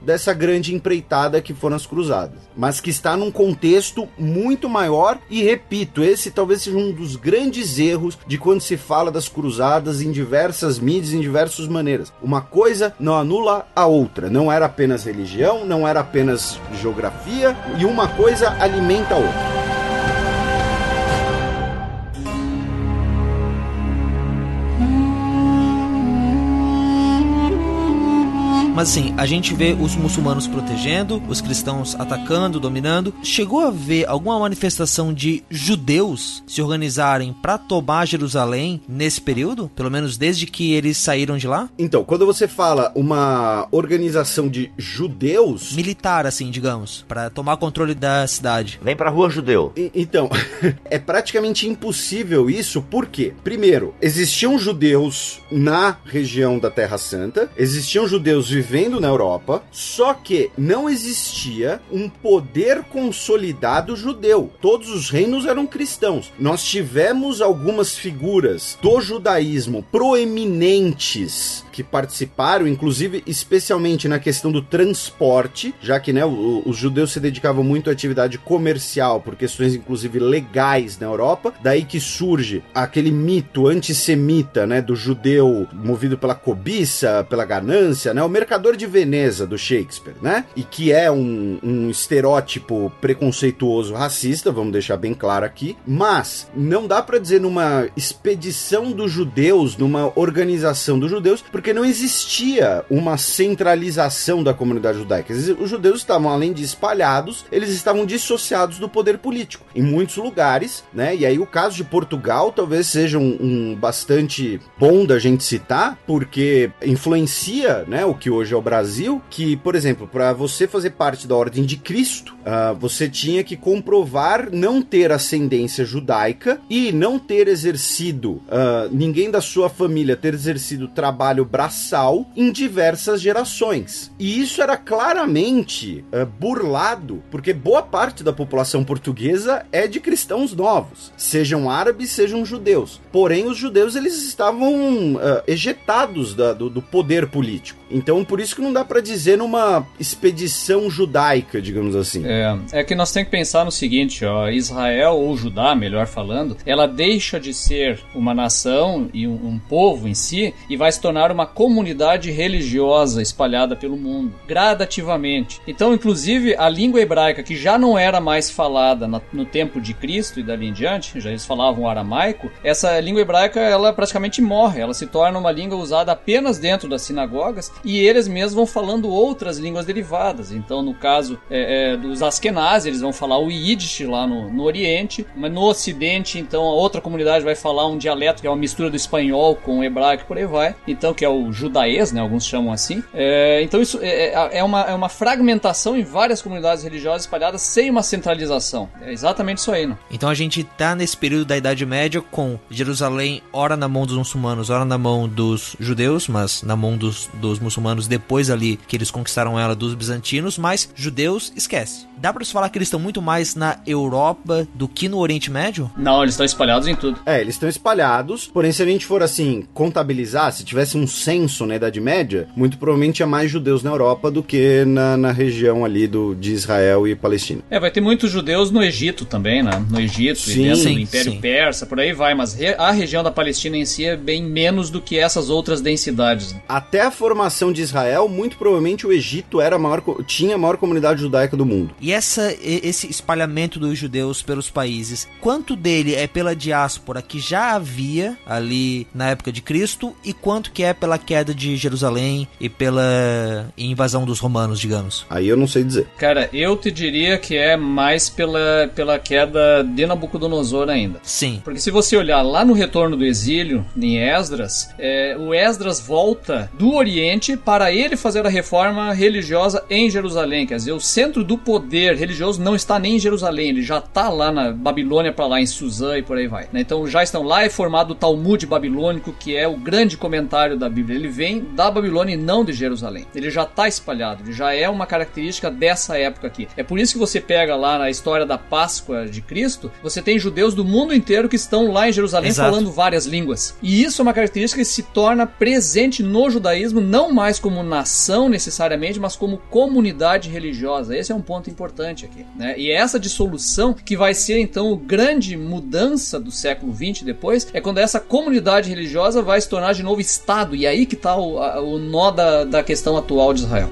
dessa grande empreitada que foram as cruzadas, mas que está num contexto muito maior e repito, esse talvez seja um dos grandes erros de quando se fala das cruzadas em diversas mídias, em diversas maneiras. Uma coisa não anula a outra, não era apenas religião, não era apenas geografia e uma coisa alimenta a outra. Mas assim, a gente vê os muçulmanos protegendo, os cristãos atacando, dominando. Chegou a ver alguma manifestação de judeus se organizarem para tomar Jerusalém nesse período? Pelo menos desde que eles saíram de lá? Então, quando você fala uma organização de judeus. Militar, assim, digamos, para tomar controle da cidade. Vem pra rua judeu. E, então, é praticamente impossível isso, porque, primeiro, existiam judeus na região da Terra Santa, existiam judeus vivendo vivendo na Europa, só que não existia um poder consolidado judeu. Todos os reinos eram cristãos. Nós tivemos algumas figuras do judaísmo proeminentes que participaram, inclusive especialmente na questão do transporte, já que né, os judeus se dedicavam muito à atividade comercial por questões inclusive legais na Europa. Daí que surge aquele mito antissemita, né, do judeu movido pela cobiça, pela ganância, né, o mercador de Veneza do Shakespeare, né, e que é um, um estereótipo preconceituoso racista, vamos deixar bem claro aqui. Mas não dá para dizer numa expedição dos judeus, numa organização dos judeus, porque porque não existia uma centralização da comunidade judaica. Os judeus estavam, além de espalhados, eles estavam dissociados do poder político em muitos lugares, né? E aí o caso de Portugal talvez seja um, um bastante bom da gente citar, porque influencia, né, o que hoje é o Brasil, que, por exemplo, para você fazer parte da Ordem de Cristo, uh, você tinha que comprovar não ter ascendência judaica e não ter exercido, uh, ninguém da sua família ter exercido trabalho braçal em diversas gerações. E isso era claramente uh, burlado, porque boa parte da população portuguesa é de cristãos novos, sejam árabes, sejam judeus. Porém, os judeus eles estavam uh, ejetados da, do, do poder político. Então, por isso que não dá para dizer numa expedição judaica, digamos assim. É, é que nós temos que pensar no seguinte, ó, Israel ou Judá, melhor falando, ela deixa de ser uma nação e um, um povo em si e vai se tornar uma comunidade religiosa espalhada pelo mundo, gradativamente. Então, inclusive, a língua hebraica, que já não era mais falada na, no tempo de Cristo e dali em diante, já eles falavam aramaico, essa língua hebraica, ela praticamente morre, ela se torna uma língua usada apenas dentro das sinagogas e eles mesmos vão falando outras línguas derivadas. Então, no caso é, é, dos Askenazi, eles vão falar o Yiddish lá no, no Oriente, mas no Ocidente, então, a outra comunidade vai falar um dialeto que é uma mistura do espanhol com o hebraico por aí vai. Então, que é o judaês, né? Alguns chamam assim. É, então isso é, é, é, uma, é uma fragmentação em várias comunidades religiosas espalhadas sem uma centralização. É exatamente isso aí, né? Então a gente tá nesse período da Idade Média com Jerusalém ora na mão dos muçulmanos, ora na mão dos judeus, mas na mão dos, dos muçulmanos depois ali que eles conquistaram ela dos bizantinos, mas judeus esquece. Dá para se falar que eles estão muito mais na Europa do que no Oriente Médio? Não, eles estão espalhados em tudo. É, eles estão espalhados, porém se a gente for assim contabilizar, se tivesse um censo na Idade Média, muito provavelmente tinha mais judeus na Europa do que na, na região ali do, de Israel e Palestina. É, vai ter muitos judeus no Egito também, né? No Egito, Sim, e dentro sim, do Império sim. Persa, por aí vai, mas re- a região da Palestina em si é bem menos do que essas outras densidades. né? Até a formação de Israel, muito provavelmente o Egito era a maior, tinha a maior comunidade judaica do mundo. E essa, e- esse espalhamento dos judeus pelos países, quanto dele é pela diáspora que já havia ali na época de Cristo e quanto que é pela queda de Jerusalém e pela invasão dos romanos, digamos? Aí eu não sei dizer. Cara, eu te diria que é mais pela, pela queda de Nabucodonosor ainda. Sim. Porque se você olhar lá no retorno do exílio, em Esdras, é, o Esdras volta do Oriente para ele fazer a reforma religiosa em Jerusalém. Quer dizer, o centro do poder religioso não está nem em Jerusalém, ele já está lá na Babilônia para lá, em Suzã e por aí vai. né? Então já estão lá, é formado o Talmud babilônico, que é o grande comentário da Bíblia. Ele vem da Babilônia e não de Jerusalém. Ele já está espalhado, ele já é uma característica dessa época aqui. É por isso que você pega lá na história da Páscoa de Cristo, você tem judeus do mundo inteiro que estão lá em Jerusalém Exato. falando várias línguas. E isso é uma característica que se torna presente no judaísmo, não mais como nação necessariamente, mas como comunidade religiosa. Esse é um ponto importante aqui. Né? E essa dissolução que vai ser então grande mudança do século XX depois, é quando essa comunidade religiosa vai se tornar de novo Estado. E aí que está o, o nó da, da questão atual de Israel.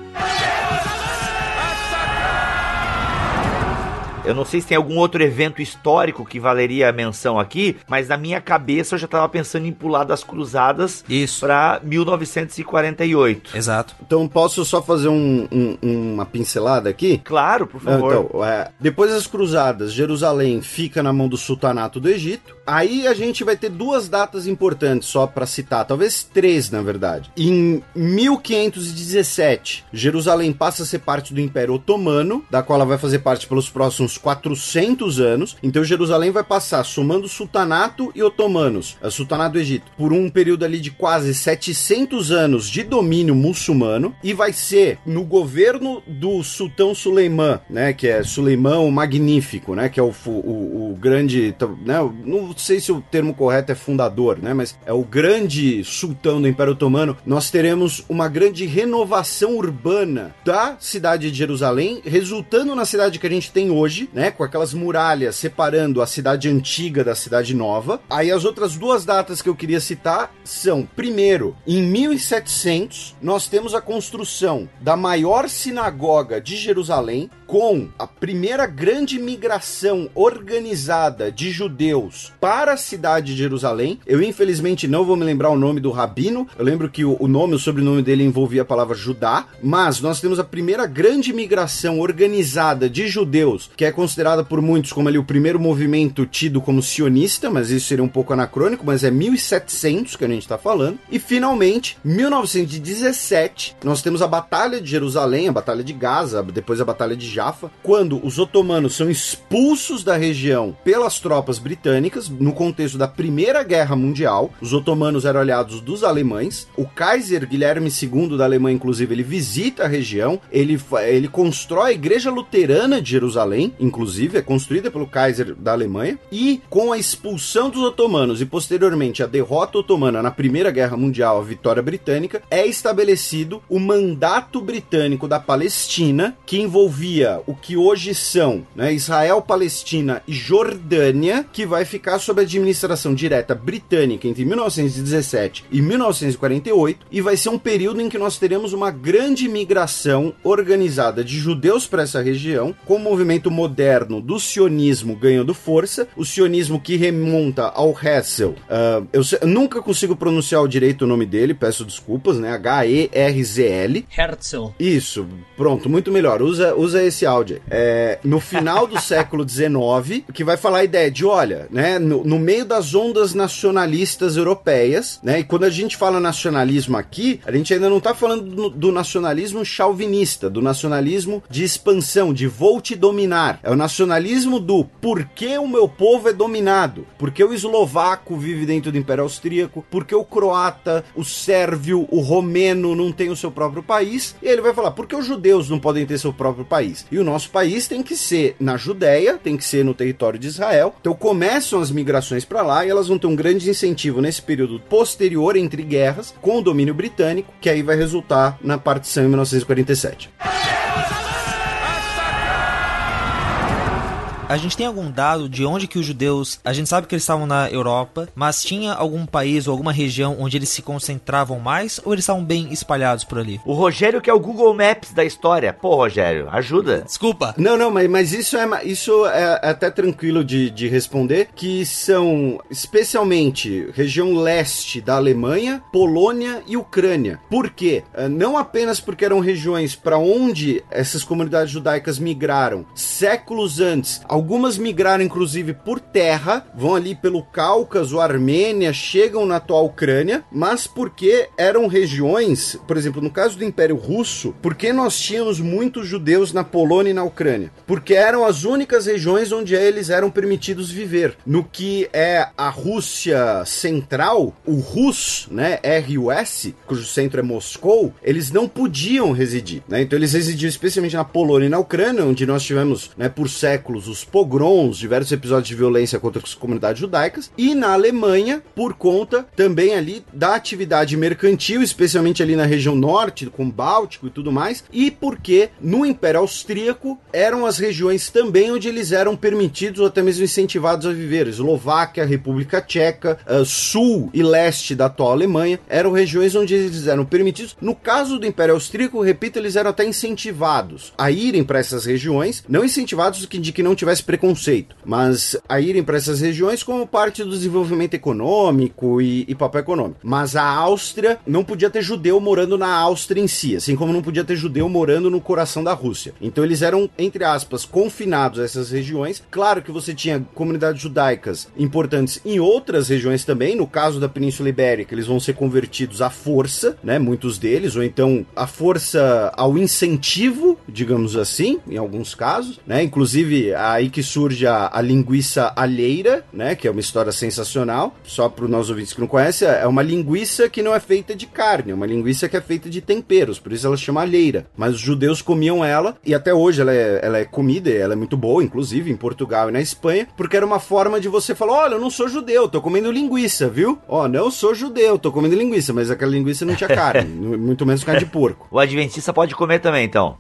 Eu não sei se tem algum outro evento histórico que valeria a menção aqui, mas na minha cabeça eu já tava pensando em pular das cruzadas Isso. pra 1948. Exato. Então posso só fazer um- um- uma pincelada aqui? Claro, por favor. Então, é, depois das cruzadas, Jerusalém fica na mão do sultanato do Egito. Aí a gente vai ter duas datas importantes só para citar, talvez três na verdade. Em 1517, Jerusalém passa a ser parte do Império Otomano, da qual ela vai fazer parte pelos próximos 400 anos. Então Jerusalém vai passar, somando sultanato e otomanos, a sultanato do Egito, por um período ali de quase 700 anos de domínio muçulmano e vai ser no governo do sultão Suleimã, né, que é Suleimão Magnífico, né, que é o, o, o grande, né, não sei se o termo correto é fundador, né, mas é o grande sultão do Império Otomano. Nós teremos uma grande renovação urbana da cidade de Jerusalém, resultando na cidade que a gente tem hoje, né, com aquelas muralhas separando a cidade antiga da cidade nova. Aí as outras duas datas que eu queria citar são, primeiro, em 1700, nós temos a construção da maior sinagoga de Jerusalém, com a primeira grande migração organizada de judeus para a cidade de Jerusalém. Eu infelizmente não vou me lembrar o nome do rabino. Eu lembro que o, nome, o sobrenome dele envolvia a palavra Judá, mas nós temos a primeira grande migração organizada de judeus, que é considerada por muitos como ali o primeiro movimento tido como sionista, mas isso seria um pouco anacrônico, mas é 1700 que a gente está falando. E finalmente, 1917, nós temos a Batalha de Jerusalém, a Batalha de Gaza, depois a Batalha de Jaffa, quando os otomanos são expulsos da região pelas tropas britânicas, no contexto da Primeira Guerra Mundial. Os otomanos eram aliados dos alemães. O Kaiser Guilherme II da Alemanha, inclusive, ele visita a região, ele, ele constrói a Igreja Luterana de Jerusalém, inclusive, é construída pelo Kaiser da Alemanha, e com a expulsão dos otomanos e posteriormente a derrota otomana na Primeira Guerra Mundial, a vitória britânica, é estabelecido o mandato britânico da Palestina, que envolvia o que hoje são né, Israel, Palestina e Jordânia, que vai ficar sob a administração direta britânica entre 1917 e 1948, e vai ser um período em que nós teremos uma grande migração organizada de judeus para essa região, com o movimento moderno do sionismo ganhando força, o sionismo que remonta ao Hessel. Ah, eu, eu nunca consigo pronunciar o direito o nome dele, peço desculpas, né? H-E-R-Z-L. Herzl. Isso, pronto, muito melhor. Usa, usa esse esse áudio. É, no final do século XIX, que vai falar a ideia de, olha, né, no, no, meio das ondas nacionalistas europeias, né, e quando a gente fala nacionalismo aqui, a gente ainda não tá falando do, do nacionalismo chauvinista, do nacionalismo de expansão, de vou te dominar. É o nacionalismo do porquê o meu povo é dominado, porque o eslovaco vive dentro do Império Austríaco, porque o croata, o sérvio, o romeno não tem o seu próprio país, e ele vai falar, porque os judeus não podem ter seu próprio país? E o nosso país tem que ser na Judéia, tem que ser no território de Israel. Então começam as migrações para lá e elas vão ter um grande incentivo nesse período posterior entre guerras com o domínio britânico, que aí vai resultar na partição em 1947. A gente tem algum dado de onde que os judeus, a gente sabe que eles estavam na Europa, mas tinha algum país ou alguma região onde eles se concentravam mais ou eles estavam bem espalhados por ali? O Rogério que é o Google Maps da história. Pô, Rogério, ajuda. Desculpa. Não, não, mas, mas isso, é, isso é até tranquilo de, de responder, que são especialmente região leste da Alemanha, Polônia e Ucrânia. Por quê? É, não apenas porque eram regiões para onde essas comunidades judaicas migraram séculos antes, Algumas migraram inclusive por terra, vão ali pelo Cáucaso, Armênia, chegam na atual Ucrânia, mas porque eram regiões, por exemplo, no caso do Império Russo, porque nós tínhamos muitos judeus na Polônia e na Ucrânia? Porque eram as únicas regiões onde eles eram permitidos viver. No que é a Rússia central, o Rus, né, RUS, cujo centro é Moscou, eles não podiam residir, né? Então eles residiam especialmente na Polônia e na Ucrânia, onde nós tivemos, né, por séculos os pogroms, diversos episódios de violência contra as comunidades judaicas, e na Alemanha, por conta também ali da atividade mercantil, especialmente ali na região norte, com Báltico e tudo mais, e porque no Império Austríaco eram as regiões também onde eles eram permitidos ou até mesmo incentivados a viver. Eslováquia, República Tcheca, uh, sul e leste da atual Alemanha eram regiões onde eles eram permitidos. No caso do Império Austríaco, repito, eles eram até incentivados a irem para essas regiões, não incentivados de que não tivessem tivesse preconceito, mas a irem para essas regiões como parte do desenvolvimento econômico e, e, papel econômico. Mas a Áustria não podia ter judeu morando na Áustria em si, assim como não podia ter judeu morando no coração da Rússia. Então eles eram, entre aspas, confinados a essas regiões. Claro que você tinha comunidades judaicas importantes em outras regiões também, no caso da Península Ibérica, eles vão ser convertidos à força, né? Muitos deles, ou então a força ao incentivo, digamos assim, em alguns casos, né? Inclusive a que surge a, a linguiça alheira, né? Que é uma história sensacional. Só para os nossos ouvintes que não conhecem, é uma linguiça que não é feita de carne, é uma linguiça que é feita de temperos, por isso ela chama alheira. Mas os judeus comiam ela e até hoje ela é, ela é comida, ela é muito boa, inclusive em Portugal e na Espanha, porque era uma forma de você falar: olha, eu não sou judeu, tô comendo linguiça, viu? Ó, não sou judeu, tô comendo linguiça, mas aquela linguiça não tinha carne, muito menos carne de porco. O adventista pode comer também, então?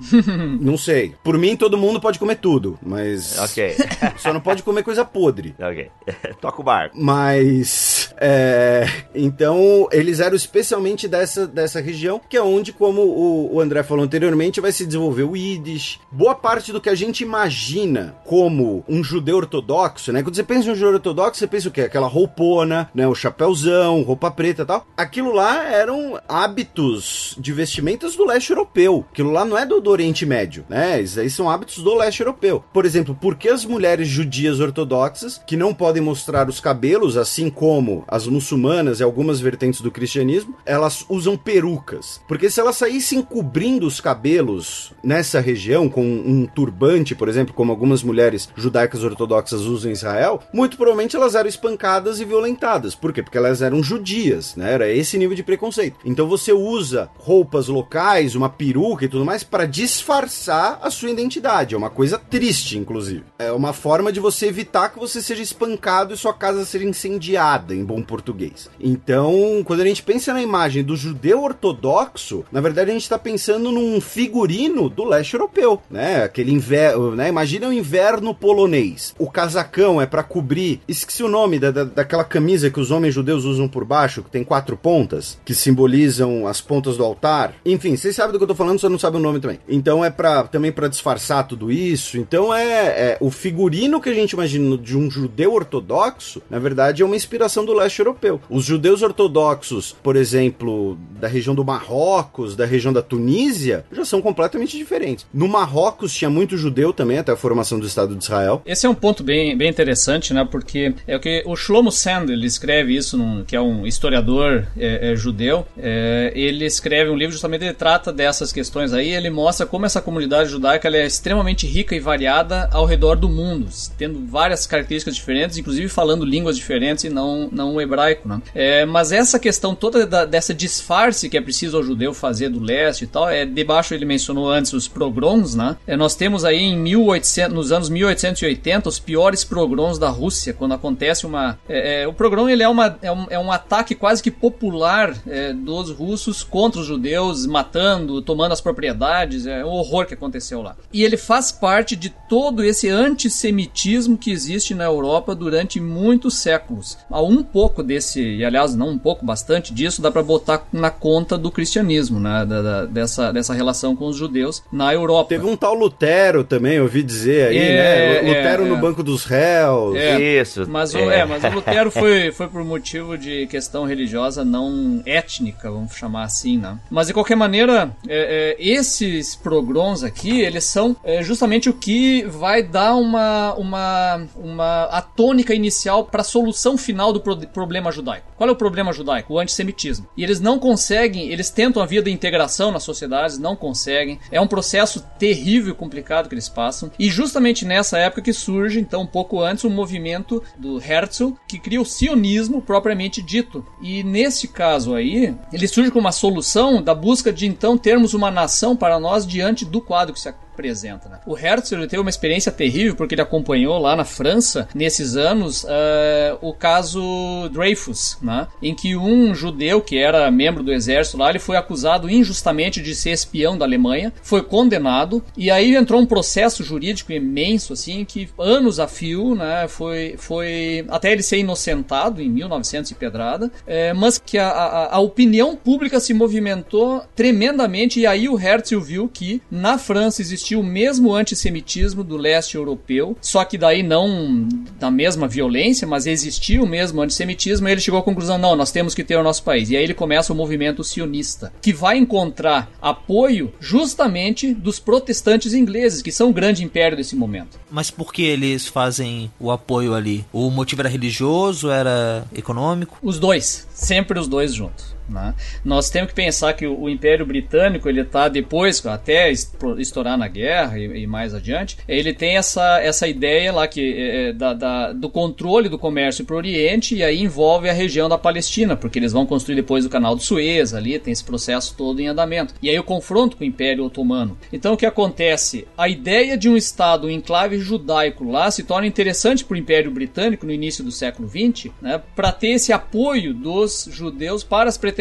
não sei. Por mim, todo mundo pode comer tudo, mas Ok. Só não pode comer coisa podre. Ok. Toca o barco. Mas. É, então, eles eram especialmente dessa, dessa região, que é onde, como o, o André falou anteriormente, vai se desenvolver o Yiddish. Boa parte do que a gente imagina como um judeu ortodoxo, né? Quando você pensa em um judeu ortodoxo, você pensa o quê? Aquela roupona, né? O chapéuzão, roupa preta e tal. Aquilo lá eram hábitos de vestimentas do leste europeu. Aquilo lá não é do, do Oriente Médio, né? Isso aí são hábitos do leste europeu. Por exemplo, por que as mulheres judias ortodoxas, que não podem mostrar os cabelos, assim como as muçulmanas e algumas vertentes do cristianismo, elas usam perucas. Porque se elas saíssem cobrindo os cabelos nessa região, com um turbante, por exemplo, como algumas mulheres judaicas ortodoxas usam em Israel, muito provavelmente elas eram espancadas e violentadas. Por quê? Porque elas eram judias, né? Era esse nível de preconceito. Então você usa roupas locais, uma peruca e tudo mais, para disfarçar a sua identidade. É uma coisa triste, inclusive. É uma forma de você evitar que você seja espancado e sua casa seja incendiada, em bom português. Então, quando a gente pensa na imagem do judeu ortodoxo, na verdade a gente está pensando num figurino do leste europeu, né? Aquele inverno, né? Imagina o inverno polonês. O casacão é para cobrir, esqueci o nome da, da, daquela camisa que os homens judeus usam por baixo, que tem quatro pontas, que simbolizam as pontas do altar. Enfim, vocês sabem do que eu tô falando, só não sabem o nome também. Então é para também para disfarçar tudo isso. Então é, é o figurino que a gente imagina de um judeu ortodoxo, na verdade, é uma inspiração do leste europeu. Os judeus ortodoxos, por exemplo, da região do Marrocos, da região da Tunísia, já são completamente diferentes. No Marrocos tinha muito judeu também, até a formação do Estado de Israel. Esse é um ponto bem, bem interessante, né? Porque é o que o Shlomo Sand, ele escreve isso, num, que é um historiador é, é, judeu. É, ele escreve um livro justamente ele trata dessas questões aí. Ele mostra como essa comunidade judaica é extremamente rica e variada ao redor do mundo, tendo várias características diferentes, inclusive falando línguas diferentes e não, não o hebraico, né? É, mas essa questão toda da, dessa disfarce que é preciso ao judeu fazer do leste e tal, é debaixo ele mencionou antes os pogroms, né? É, nós temos aí em 1800, nos anos 1880 os piores pogroms da Rússia, quando acontece uma é, é, o pogrom ele é, uma, é, um, é um ataque quase que popular é, dos russos contra os judeus, matando, tomando as propriedades, é um horror que aconteceu lá. E ele faz parte de todo esse antissemitismo que existe na Europa durante muitos séculos. Há um pouco desse, e aliás, não um pouco, bastante disso, dá para botar na conta do cristianismo, né? Da, da, dessa, dessa relação com os judeus na Europa. Teve um tal Lutero também, ouvi dizer aí, É, né? Lutero é, no é. banco dos réus. É, Isso. Mas o, é, mas o Lutero foi, foi por motivo de questão religiosa, não étnica, vamos chamar assim, né? Mas de qualquer maneira, é, é, esses pogroms aqui, eles são é, justamente o que vai dar uma, uma, uma a tônica inicial para a solução final do pro- problema judaico. Qual é o problema judaico? O antissemitismo. E eles não conseguem, eles tentam a via da integração nas sociedades, não conseguem. É um processo terrível e complicado que eles passam. E justamente nessa época que surge, então um pouco antes, o movimento do Herzl, que cria o sionismo propriamente dito. E nesse caso aí, ele surge como uma solução da busca de então termos uma nação para nós diante do quadro que se apresenta. Né? O Herzl ele teve uma experiência terrível porque ele acompanhou lá na França, nesses anos, eh, o caso Dreyfus, né? em que um judeu que era membro do exército lá, ele foi acusado injustamente de ser espião da Alemanha, foi condenado e aí entrou um processo jurídico imenso assim que anos a fio, né, foi foi até ele ser inocentado em 1900 e pedrada, eh, mas que a, a, a opinião pública se movimentou tremendamente e aí o Herzl viu que na França existia o mesmo antissemitismo do leste europeu, só que daí não da mesma violência, mas existia o mesmo antissemitismo, e ele chegou à conclusão, não, nós temos que ter o nosso país. E aí ele começa o movimento sionista, que vai encontrar apoio justamente dos protestantes ingleses, que são o grande império desse momento. Mas por que eles fazem o apoio ali? O motivo era religioso, era econômico? Os dois, sempre os dois juntos. Né? Nós temos que pensar que o, Império Britânico ele está depois até estourar na guerra e, e mais adiante ele tem essa, essa ideia lá que é, é, da, da- do controle do comércio para o Oriente e aí envolve a região da Palestina porque eles vão construir depois o Canal do Suez ali tem esse processo todo em andamento. E aí o confronto com o Império Otomano. Então o que acontece? A ideia de um estado um enclave judaico lá se torna interessante para o Império Britânico no início do século XX né, para ter esse apoio dos judeus para as pretensões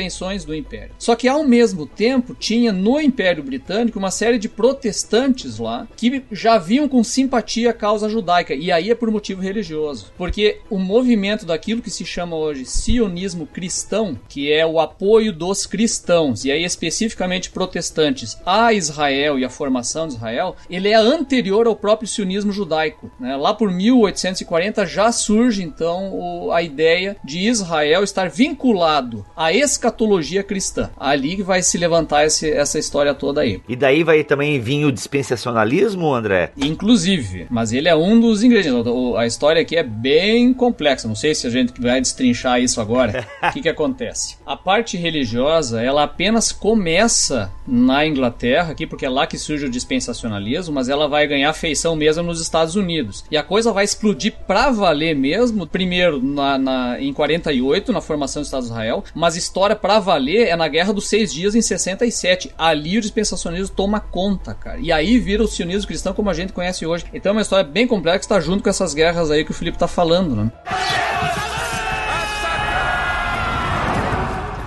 do Império. Só que ao mesmo tempo tinha no Império Britânico uma série de protestantes lá que já vinham com simpatia à causa judaica e aí é por motivo religioso, porque o movimento daquilo que se chama hoje sionismo cristão, que é o apoio dos cristãos e aí especificamente protestantes a Israel e a formação de Israel, ele é anterior ao próprio sionismo judaico. né? Lá por 1840 já surge então a ideia de Israel estar vinculado à escatologia cristã. Ali que vai se levantar esse- essa história toda aí. E daí vai também vir o dispensacionalismo, André? Inclusive, mas ele é um dos ingredientes. A história aqui é bem complexa. Não sei se a gente vai destrinchar isso agora. O que, que acontece? A parte religiosa, ela apenas começa na Inglaterra, aqui, porque é lá que surge o dispensacionalismo, mas ela vai ganhar feição mesmo nos Estados Unidos. E a coisa vai explodir pra valer mesmo, primeiro na, na- em 48, na formação do Estado de Israel, mas história pra valer é na Guerra dos Seis Dias em 67. Ali o dispensacionalismo toma conta, cara. E aí vira o sionismo cristão como a gente conhece hoje. Então é uma história bem complexa está junto com essas guerras aí que o Felipe tá falando, né?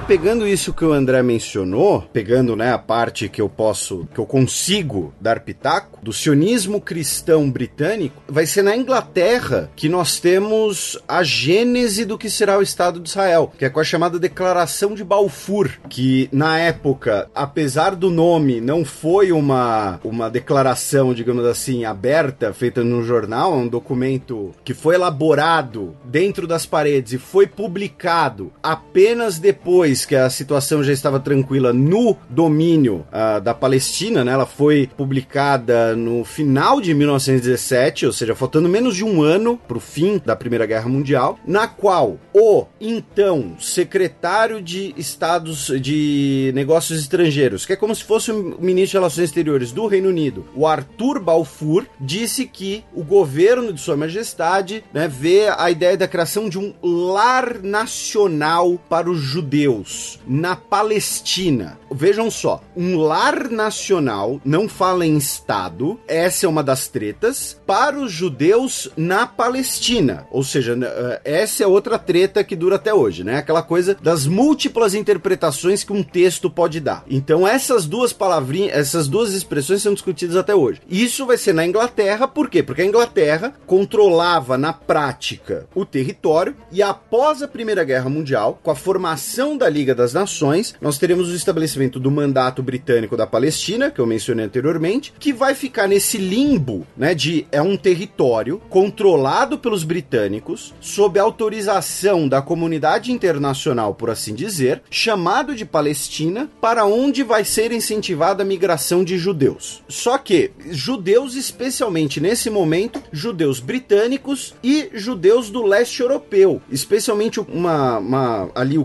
Pegando isso que o André mencionou, pegando né, a parte que eu posso, que eu consigo dar pitaco, do sionismo cristão britânico, vai ser na Inglaterra que nós temos a gênese do que será o Estado de Israel, que é com a chamada Declaração de Balfour, que na época, apesar do nome, não foi uma, uma declaração, digamos assim, aberta, feita no jornal, é um documento que foi elaborado dentro das paredes e foi publicado apenas depois que a situação já estava tranquila no domínio uh, da Palestina, né? Ela foi publicada no final de 1917, ou seja, faltando menos de um ano para o fim da Primeira Guerra Mundial, na qual o então secretário de Estados de Negócios Estrangeiros, que é como se fosse o ministro de Relações Exteriores do Reino Unido, o Arthur Balfour, disse que o governo de Sua Majestade né, vê a ideia da criação de um lar nacional para os judeus na Palestina. Vejam só, um lar nacional, não fala em Estado, essa é uma das tretas, para os judeus na Palestina. Ou seja, eh, essa é outra treta que dura até hoje, né? Aquela coisa das múltiplas interpretações que um texto pode dar. Então, essas duas palavrinhas, essas duas expressões são discutidas até hoje. Isso vai ser na Inglaterra, por quê? Porque a Inglaterra controlava na prática o território e após a Primeira Guerra Mundial, com a formação da Liga das Nações, nós teremos o estabelecimento do mandato britânico da Palestina, que eu mencionei anteriormente, que vai ficar nesse limbo, né, de é um território controlado pelos britânicos sob autorização da comunidade internacional, por assim dizer, chamado de Palestina, para onde vai ser incentivada a migração de judeus. Só que judeus especialmente nesse momento, judeus britânicos e judeus do leste europeu, especialmente uma, uma ali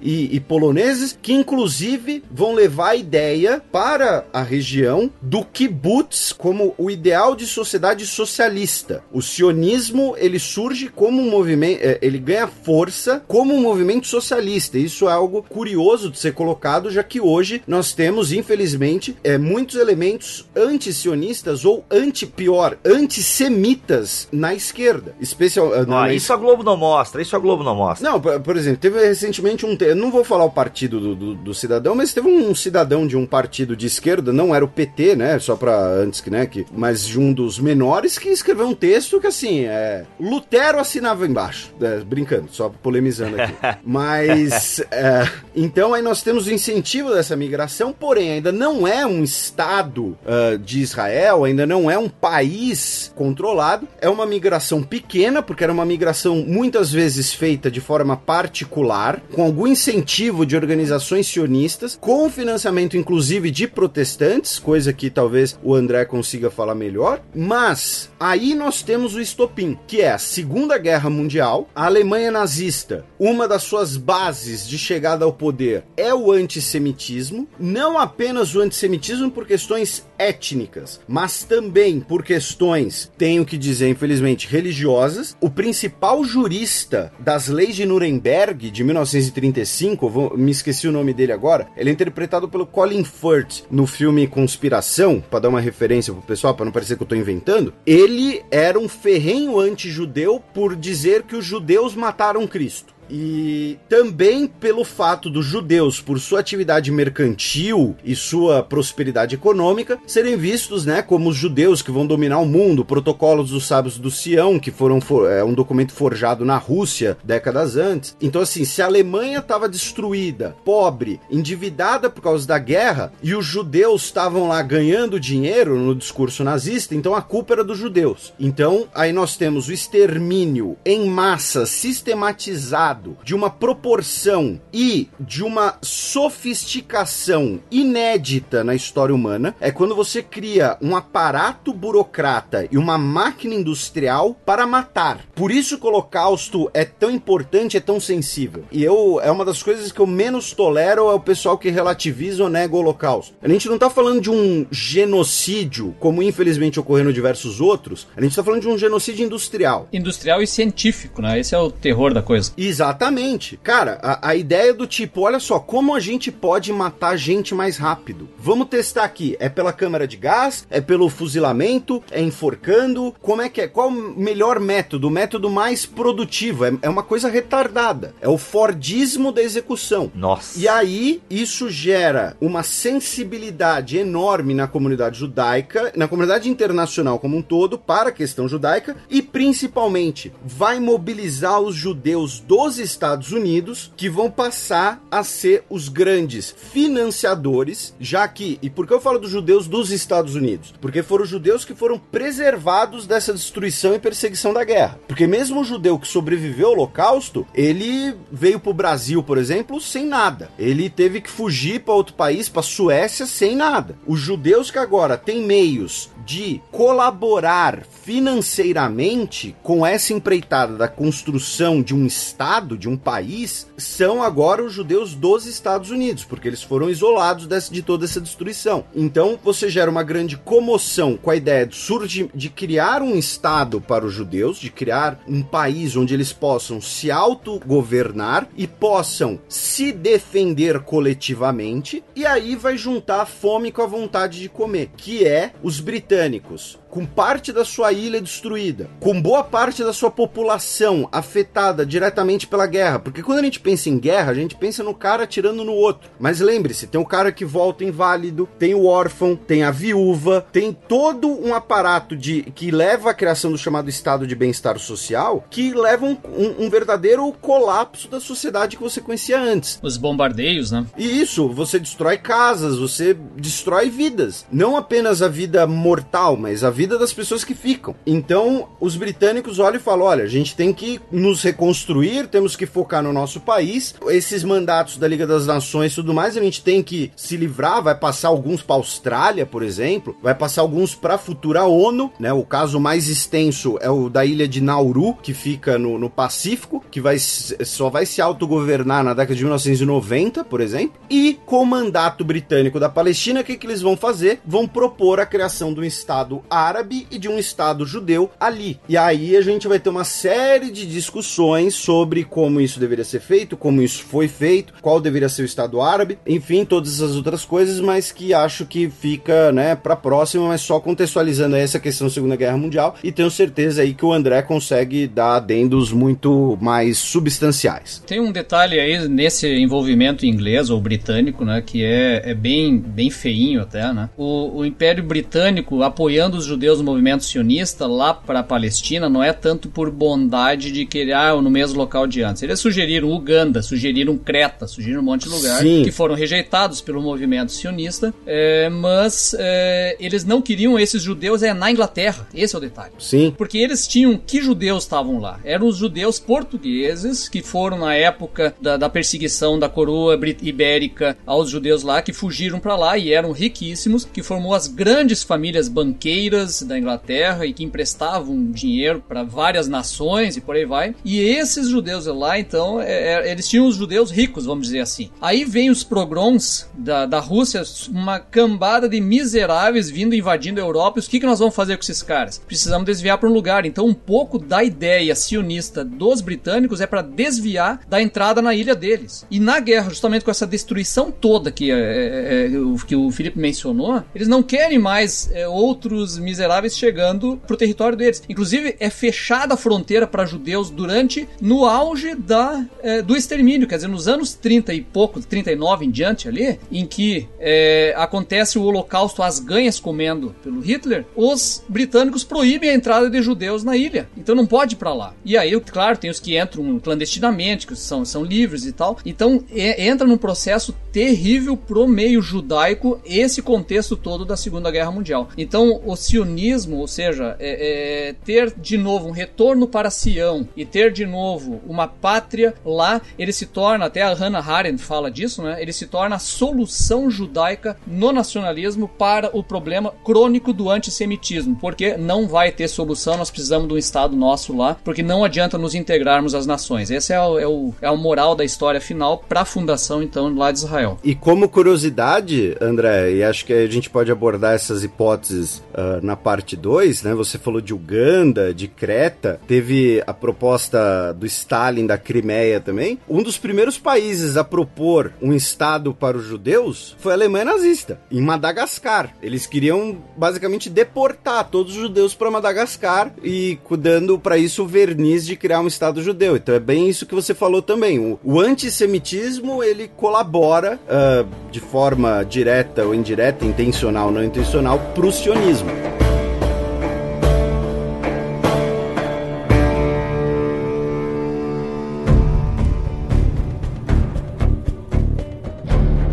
e, e poloneses, que inclusive vão levar a ideia para a região do kibbutz como o ideal de sociedade socialista. O sionismo ele surge como um movimento, é, ele ganha força como um movimento socialista. Isso é algo curioso de ser colocado, já que hoje nós temos, infelizmente, é, muitos elementos anti-sionistas ou anti-pior, antissemitas na esquerda. Especial, ah, na, isso a Globo não mostra, isso a Globo não mostra. Não, por, por exemplo, teve recentemente um. Eu não vou falar o partido do, do, do, cidadão, mas teve um cidadão de um partido de esquerda, não era o PT, né? Só pra antes que, né? Que, mas de um dos menores que escreveu um texto que assim, é. Lutero assinava embaixo. É, brincando, só polemizando aqui. mas. É, então aí nós temos o incentivo dessa migração, porém ainda não é um Estado uh, de Israel, ainda não é um país controlado, é uma migração pequena, porque era uma migração muitas vezes feita de forma particular, com algum incentivo de organizações sionistas, com financiamento inclusive de protestantes, coisa que talvez o André consiga falar melhor, mas aí nós temos o estopim, que é a Segunda Guerra Mundial, a Alemanha nazista, uma das suas bases de chegada ao poder é o antissemitismo, não apenas o antissemitismo por questões étnicas, mas também por questões, tenho que dizer, infelizmente, religiosas. O principal jurista das leis de Nuremberg de 1935, vou, me esqueci o nome dele agora, ele é interpretado pelo Colin Firth no filme Conspiração, para dar uma referência pro pessoal, para não parecer que eu tô inventando. Ele era um ferrenho anti-judeu por dizer que os judeus mataram Cristo. E também pelo fato dos judeus, por sua atividade mercantil e sua prosperidade econômica, serem vistos né, como os judeus que vão dominar o mundo, protocolos dos sábios do Sião, que foram é, um documento forjado na Rússia décadas antes. Então, assim, se a Alemanha estava destruída, pobre, endividada por causa da guerra, e os judeus estavam lá ganhando dinheiro no discurso nazista, então a culpa era dos judeus. Então, aí nós temos o extermínio em massa sistematizado de uma proporção e de uma sofisticação inédita na história humana é quando você cria um aparato burocrata e uma máquina industrial para matar. Por isso que o Holocausto é tão importante, é tão sensível. E eu é uma das coisas que eu menos tolero é o pessoal que relativiza ou nega o Holocausto. A gente não está falando de um genocídio, como infelizmente ocorreu em diversos outros, a gente está falando de um genocídio industrial. Industrial e científico, né? Esse é o terror da coisa. Exato Exatamente. Cara, a, a, ideia do tipo, olha só, como a gente pode matar gente mais rápido? Vamos testar aqui. É pela câmara de gás? É pelo fuzilamento? É enforcando? Como é que é? Qual o melhor método? O método mais produtivo? É, é uma coisa retardada. É o Fordismo da execução. Nossa. E aí, isso gera uma sensibilidade enorme na comunidade judaica, na comunidade internacional como um todo, para a questão judaica, e principalmente vai mobilizar os judeus dos Estados Unidos, que vão passar a ser os grandes financiadores, já que, e por que eu falo dos judeus dos Estados Unidos? Porque foram os judeus que foram preservados dessa destruição e perseguição da guerra. Porque mesmo o judeu que sobreviveu ao Holocausto, ele veio para o Brasil, por exemplo, sem nada. Ele teve que fugir para outro país, para Suécia, sem nada. Os judeus que agora têm meios de colaborar financeiramente com essa empreitada da construção de um Estado, de um país, são agora os judeus dos Estados Unidos, porque eles foram isolados desse, de toda essa destruição. Então você gera uma grande comoção com a ideia de, surgir, de criar um Estado para os judeus, de criar um país onde eles possam se autogovernar e possam se defender coletivamente, e aí vai juntar a fome com a vontade de comer, que é os britânicos com parte da sua ilha destruída, com boa parte da sua população afetada diretamente pela guerra. Porque quando a gente pensa em guerra, a gente pensa no cara atirando no outro. Mas lembre-se, tem o cara que volta inválido, tem o órfão, tem a viúva, tem todo um aparato de que leva à criação do chamado estado de bem-estar social, que leva um, um, um verdadeiro colapso da sociedade que você conhecia antes. Os bombardeios, né? E isso, você destrói casas, você destrói vidas. Não apenas a vida mortal, mas a vida das pessoas que ficam. Então, os britânicos olham e falam: olha, a gente tem que nos reconstruir, temos que focar no nosso país. Esses mandatos da Liga das Nações e tudo mais, a gente tem que se livrar. Vai passar alguns para Austrália, por exemplo, vai passar alguns para a futura ONU, né? O caso mais extenso é o da ilha de Nauru, que fica no, no Pacífico, que vai, só vai se autogovernar na década de 1990, por exemplo. E com o mandato britânico da Palestina, o que, que eles vão fazer? Vão propor a criação de um Estado árabe árabe e de um Estado judeu ali. E aí a gente vai ter uma série de discussões sobre como isso deveria ser feito, como isso foi feito, qual deveria ser o Estado árabe, enfim, todas as outras coisas, mas que acho que fica, né, para próxima, mas só contextualizando essa questão da Segunda Guerra Mundial e tenho certeza aí que o André consegue dar adendos muito mais substanciais. Tem um detalhe aí nesse envolvimento inglês ou britânico, né, que é, é bem, bem feinho até, né? O, o Império Britânico apoiando os judeus no movimento sionista lá para a Palestina não é tanto por bondade de querer ah, no mesmo local de antes. Eles sugeriram Uganda, sugeriram Creta, sugeriram um monte de lugar Sim. que foram rejeitados pelo movimento sionista, é, mas é, eles não queriam esses judeus é na Inglaterra. Esse é o detalhe. Sim. Porque eles tinham que judeus estavam lá? Eram os judeus portugueses que foram na época da, da perseguição da coroa ibérica aos judeus lá que fugiram para lá e eram riquíssimos, que formou as grandes famílias banqueiras da Inglaterra e que emprestavam dinheiro para várias nações e por aí vai. E esses judeus lá, então, é, é, eles tinham os judeus ricos, vamos dizer assim. Aí vem os pogroms da, da Rússia, uma cambada de miseráveis vindo invadindo a Europa. E o que, que nós vamos fazer com esses caras? Precisamos desviar para um lugar. Então, um pouco da ideia sionista dos britânicos é para desviar da entrada na ilha deles. E na guerra, justamente com essa destruição toda que, é, é, é que o Felipe mencionou, eles não querem mais é, outros miseráveis chegando pro território deles. Inclusive, é fechada a fronteira para judeus durante, no auge da, é, do extermínio, quer dizer, nos anos 30 e pouco, 39 em diante ali, em que é, acontece o holocausto, as ganhas comendo pelo Hitler, os britânicos proíbem a entrada de judeus na ilha. Então não pode ir pra lá. E aí, claro, tem os que entram clandestinamente, que são, são livres e tal. Então é, entra num processo terrível pro meio judaico esse contexto todo da Segunda Guerra Mundial. Então, o sionismo, ou seja, é, é, ter de novo um retorno para Sião e ter de novo uma pátria lá, ele se torna, até a Hannah Arendt fala disso, né? Ele se torna a solução judaica no nacionalismo para o problema crônico do antissemitismo, porque não vai ter solução, nós precisamos de um Estado nosso lá, porque não adianta nos integrarmos às nações. Esse é o, é o, é o moral da história final para a fundação, então, lá de Israel. E como curiosidade, André, e acho que a gente pode abordar essas hipóteses uh, na parte 2, né? Você falou de Uganda, de Creta, teve a proposta do Stalin da Crimeia também. Um dos primeiros países a propor um estado para os judeus foi a Alemanha nazista, em Madagascar. Eles queriam basicamente deportar todos os judeus para Madagascar e dando para isso o verniz de criar um estado judeu. Então é bem isso que você falou também. O, o antissemitismo ele colabora uh, de forma direta ou indireta, intencional ou não intencional, para o sionismo.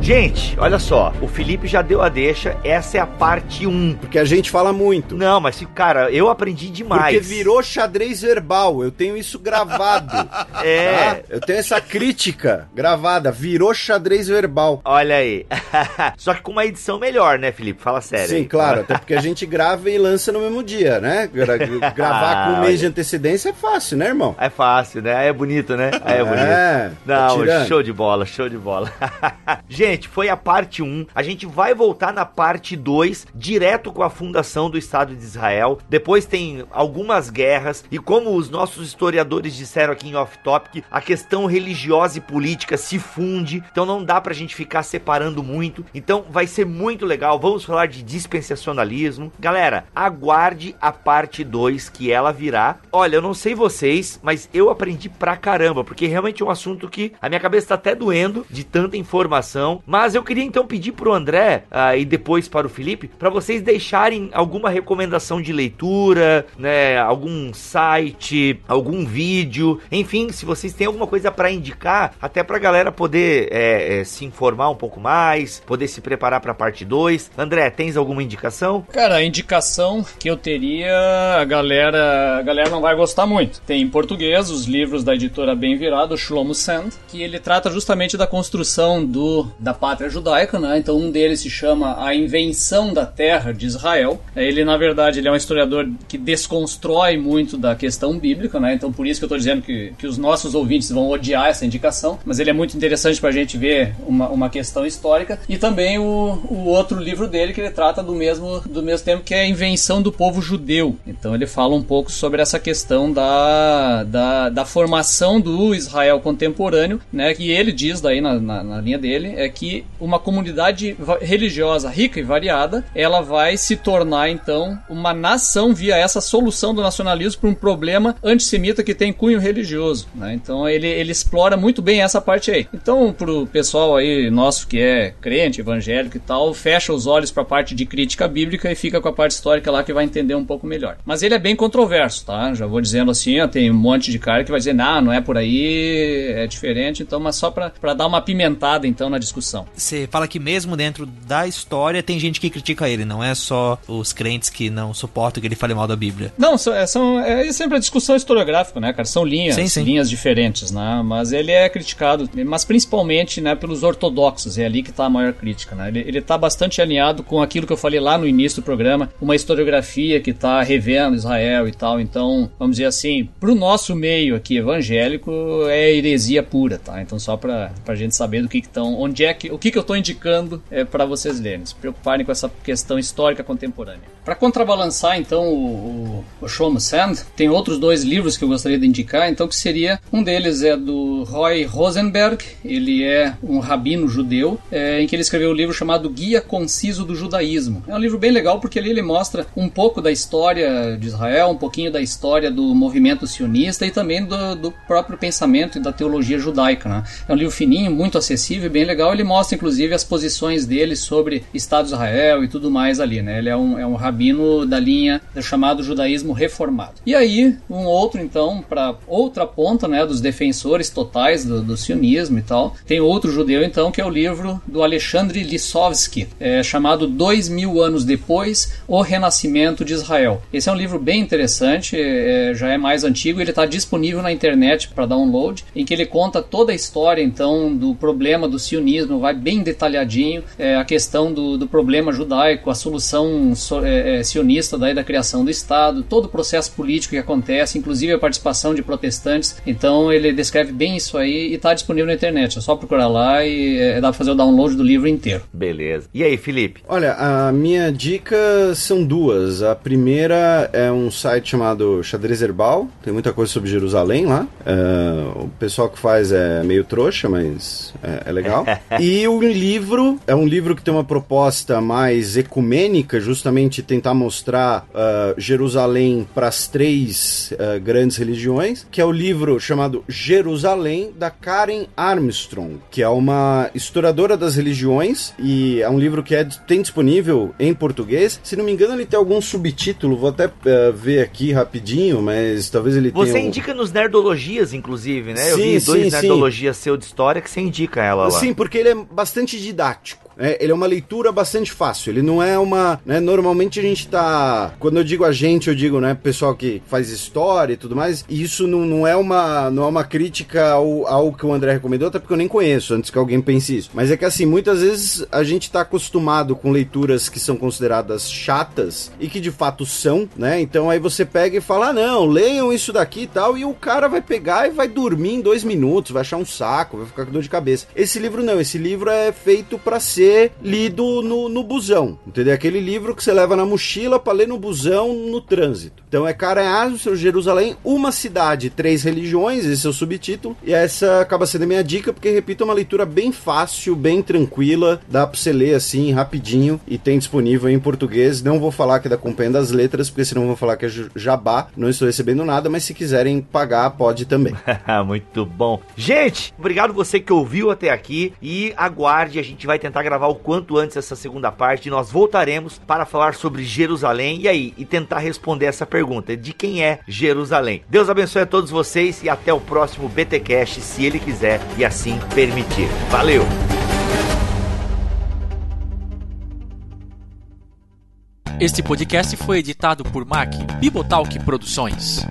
Gente, olha só, o Felipe já deu a deixa, essa é a parte 1. Porque a gente fala muito. Não, mas, cara, eu aprendi demais. Porque virou xadrez verbal, eu tenho isso gravado. é. Tá? Eu tenho essa crítica gravada, virou xadrez verbal. Olha aí. Só que com uma edição melhor, né, Felipe? Fala sério. Sim, aí. claro, até porque a gente grava e lança no mesmo dia, né? Gra gravar com um mês de antecedência é fácil, né, irmão? É fácil, né? É bonito, né? É, é bonito. É, Não, tá show de bola, show de bola. gente, gente, foi a parte 1. A gente vai voltar na parte 2, direto com a fundação do Estado de Israel. Depois tem algumas guerras e como os nossos historiadores disseram aqui em Off Topic, a questão religiosa e política se funde, então não dá pra gente ficar separando muito. Então vai ser muito legal. Vamos falar de dispensacionalismo. Galera, aguarde a parte 2 que ela virá. Olha, eu não sei vocês, mas eu aprendi pra caramba, porque realmente é um assunto que a minha cabeça tá até doendo de tanta informação. Mas eu queria então pedir pro André uh, e depois para o Felipe para vocês deixarem alguma recomendação de leitura, né, algum site, algum vídeo, enfim, se vocês têm alguma coisa para indicar, até pra galera poder é, é, se informar um pouco mais, poder se preparar para a parte 2. André, tens alguma indicação? Cara, a indicação que eu teria, a galera, a galera não vai gostar muito. Tem em português os livros da editora Bem Virado, Shlomo Sand, que ele trata justamente da construção do da pátria judaica, né? Então um deles se chama A Invenção da Terra de Israel. Ele, na verdade, ele é um historiador que desconstrói muito da questão bíblica, né? Então por isso que eu estou dizendo que, que os nossos ouvintes vão odiar essa indicação, mas ele é muito interessante para a gente ver uma, uma questão histórica. E também o, o outro livro dele que ele trata do mesmo, do mesmo tempo, que é a Invenção do Povo Judeu. Então ele fala um pouco sobre essa questão da, da, da formação do Israel contemporâneo, né? Que ele diz daí na, na, na linha dele, é que uma comunidade religiosa rica e variada, ela vai se tornar então uma nação via essa solução do nacionalismo para um problema antissemita que tem cunho religioso. Né? Então ele, ele explora muito bem essa parte aí. Então, pro pessoal aí nosso que é crente, evangélico e tal, fecha os olhos para a parte de crítica bíblica e fica com a parte histórica lá que vai entender um pouco melhor. Mas ele é bem controverso, tá? Já vou dizendo assim, ó, tem um monte de cara que vai dizer, não, não é por aí, é diferente, então, mas só para dar uma pimentada então na discussão você fala que mesmo dentro da história tem gente que critica ele, não é só os crentes que não suportam que ele fale mal da Bíblia. Não, são, é, são é sempre a discussão historiográfica, né, cara? São linhas, sim, sim. linhas diferentes, né? Mas ele é criticado, mas principalmente, né, pelos ortodoxos, é ali que está a maior crítica, né? Ele, ele tá bastante alinhado com aquilo que eu falei lá no início do programa, uma historiografia que está revendo Israel e tal, então, vamos dizer assim, pro nosso meio aqui evangélico é heresia pura, tá? Então só pra, pra gente saber do que estão, onde é que, o que que eu estou indicando é, para vocês lerem, se preocuparem com essa questão histórica contemporânea. Para contrabalançar, então, o, o, Shlomo Sand, tem outros dois livros que eu gostaria de indicar, então, que seria, um deles é do Roy Rosenberg, ele é um rabino judeu, é, em que ele escreveu um livro chamado Guia Conciso do Judaísmo. É um livro bem legal porque ali ele mostra um pouco da história de Israel, um pouquinho da história do movimento sionista e também do, do próprio pensamento e da teologia judaica. Né? É um livro fininho, muito acessível, bem legal, ele mostra inclusive as posições dele sobre Estado de Israel e tudo mais ali, né? Ele é um, é um rabino da linha do chamado judaísmo reformado. E aí, um outro então, para outra ponta, né, dos defensores totais do, do, sionismo e tal, tem outro judeu então, que é o livro do Alexandre Lissovsky, é, chamado Dois Mil Anos Depois, O Renascimento de Israel. Esse é um livro bem interessante, é, já é mais antigo, ele está disponível na internet para download, em que ele conta toda a história então do problema do sionismo vai bem detalhadinho é, a questão do, do problema judaico, a solução so, é, é, sionista daí da criação do Estado, todo o processo político que acontece, inclusive a participação de protestantes. Então ele descreve bem isso aí e está disponível na internet. É só procurar lá e é, dá para fazer o download do livro inteiro. Beleza. E aí, Felipe? Olha, a minha dica são duas. A primeira é um site chamado Xadrez Herbal. Tem muita coisa sobre Jerusalém lá. Uh, o pessoal que faz é meio trouxa, mas é, é legal. e o livro é um livro que tem uma proposta mais ecumênica, justamente tentar mostrar uh, Jerusalém para as três uh, grandes religiões, que é o livro chamado Jerusalém da Karen Armstrong, que é uma historiadora das religiões e é um livro que é, tem disponível em português. Se não me engano, ele tem algum subtítulo, vou até uh, ver aqui rapidinho, mas talvez ele você tenha. Você indica nos Nerdologias, inclusive, né? Sim, Eu vi dois sim, Nerdologias seu de história que você indica ela lá. Sim, porque ele é bastante didático. É, ele é uma leitura bastante fácil. Ele não é uma. Né, normalmente a gente tá. Quando eu digo a gente, eu digo, né, pessoal que faz história e tudo mais. E isso não, não é uma não é uma crítica ao, ao que o André recomendou, até porque eu nem conheço, antes que alguém pense isso. Mas é que assim, muitas vezes a gente tá acostumado com leituras que são consideradas chatas e que de fato são, né? Então aí você pega e fala: ah, não, leiam isso daqui e tal. E o cara vai pegar e vai dormir em dois minutos, vai achar um saco, vai ficar com dor de cabeça. Esse livro não, esse livro é feito para ser ser lido no, no busão, entendeu? Aquele livro que você leva na mochila para ler no busão no trânsito. Então é Caranhas, seu Jerusalém, uma cidade, três religiões, esse é o subtítulo. E essa acaba sendo a minha dica, porque, repito, é uma leitura bem fácil, bem tranquila, dá pra você ler assim, rapidinho, e tem disponível em português. Não vou falar que da Companhia das Letras, porque senão vou falar que é jabá, não estou recebendo nada, mas se quiserem pagar, pode também. Muito bom. Gente, obrigado você que ouviu até aqui e aguarde, a gente vai tentar gravar o quanto antes essa segunda parte e nós voltaremos para falar sobre Jerusalém e aí e tentar responder essa pergunta de quem é Jerusalém. Deus abençoe a todos vocês e até o próximo BTcast, se ele quiser e assim permitir. Valeu. Este podcast foi editado por Mac Bibotalk Produções.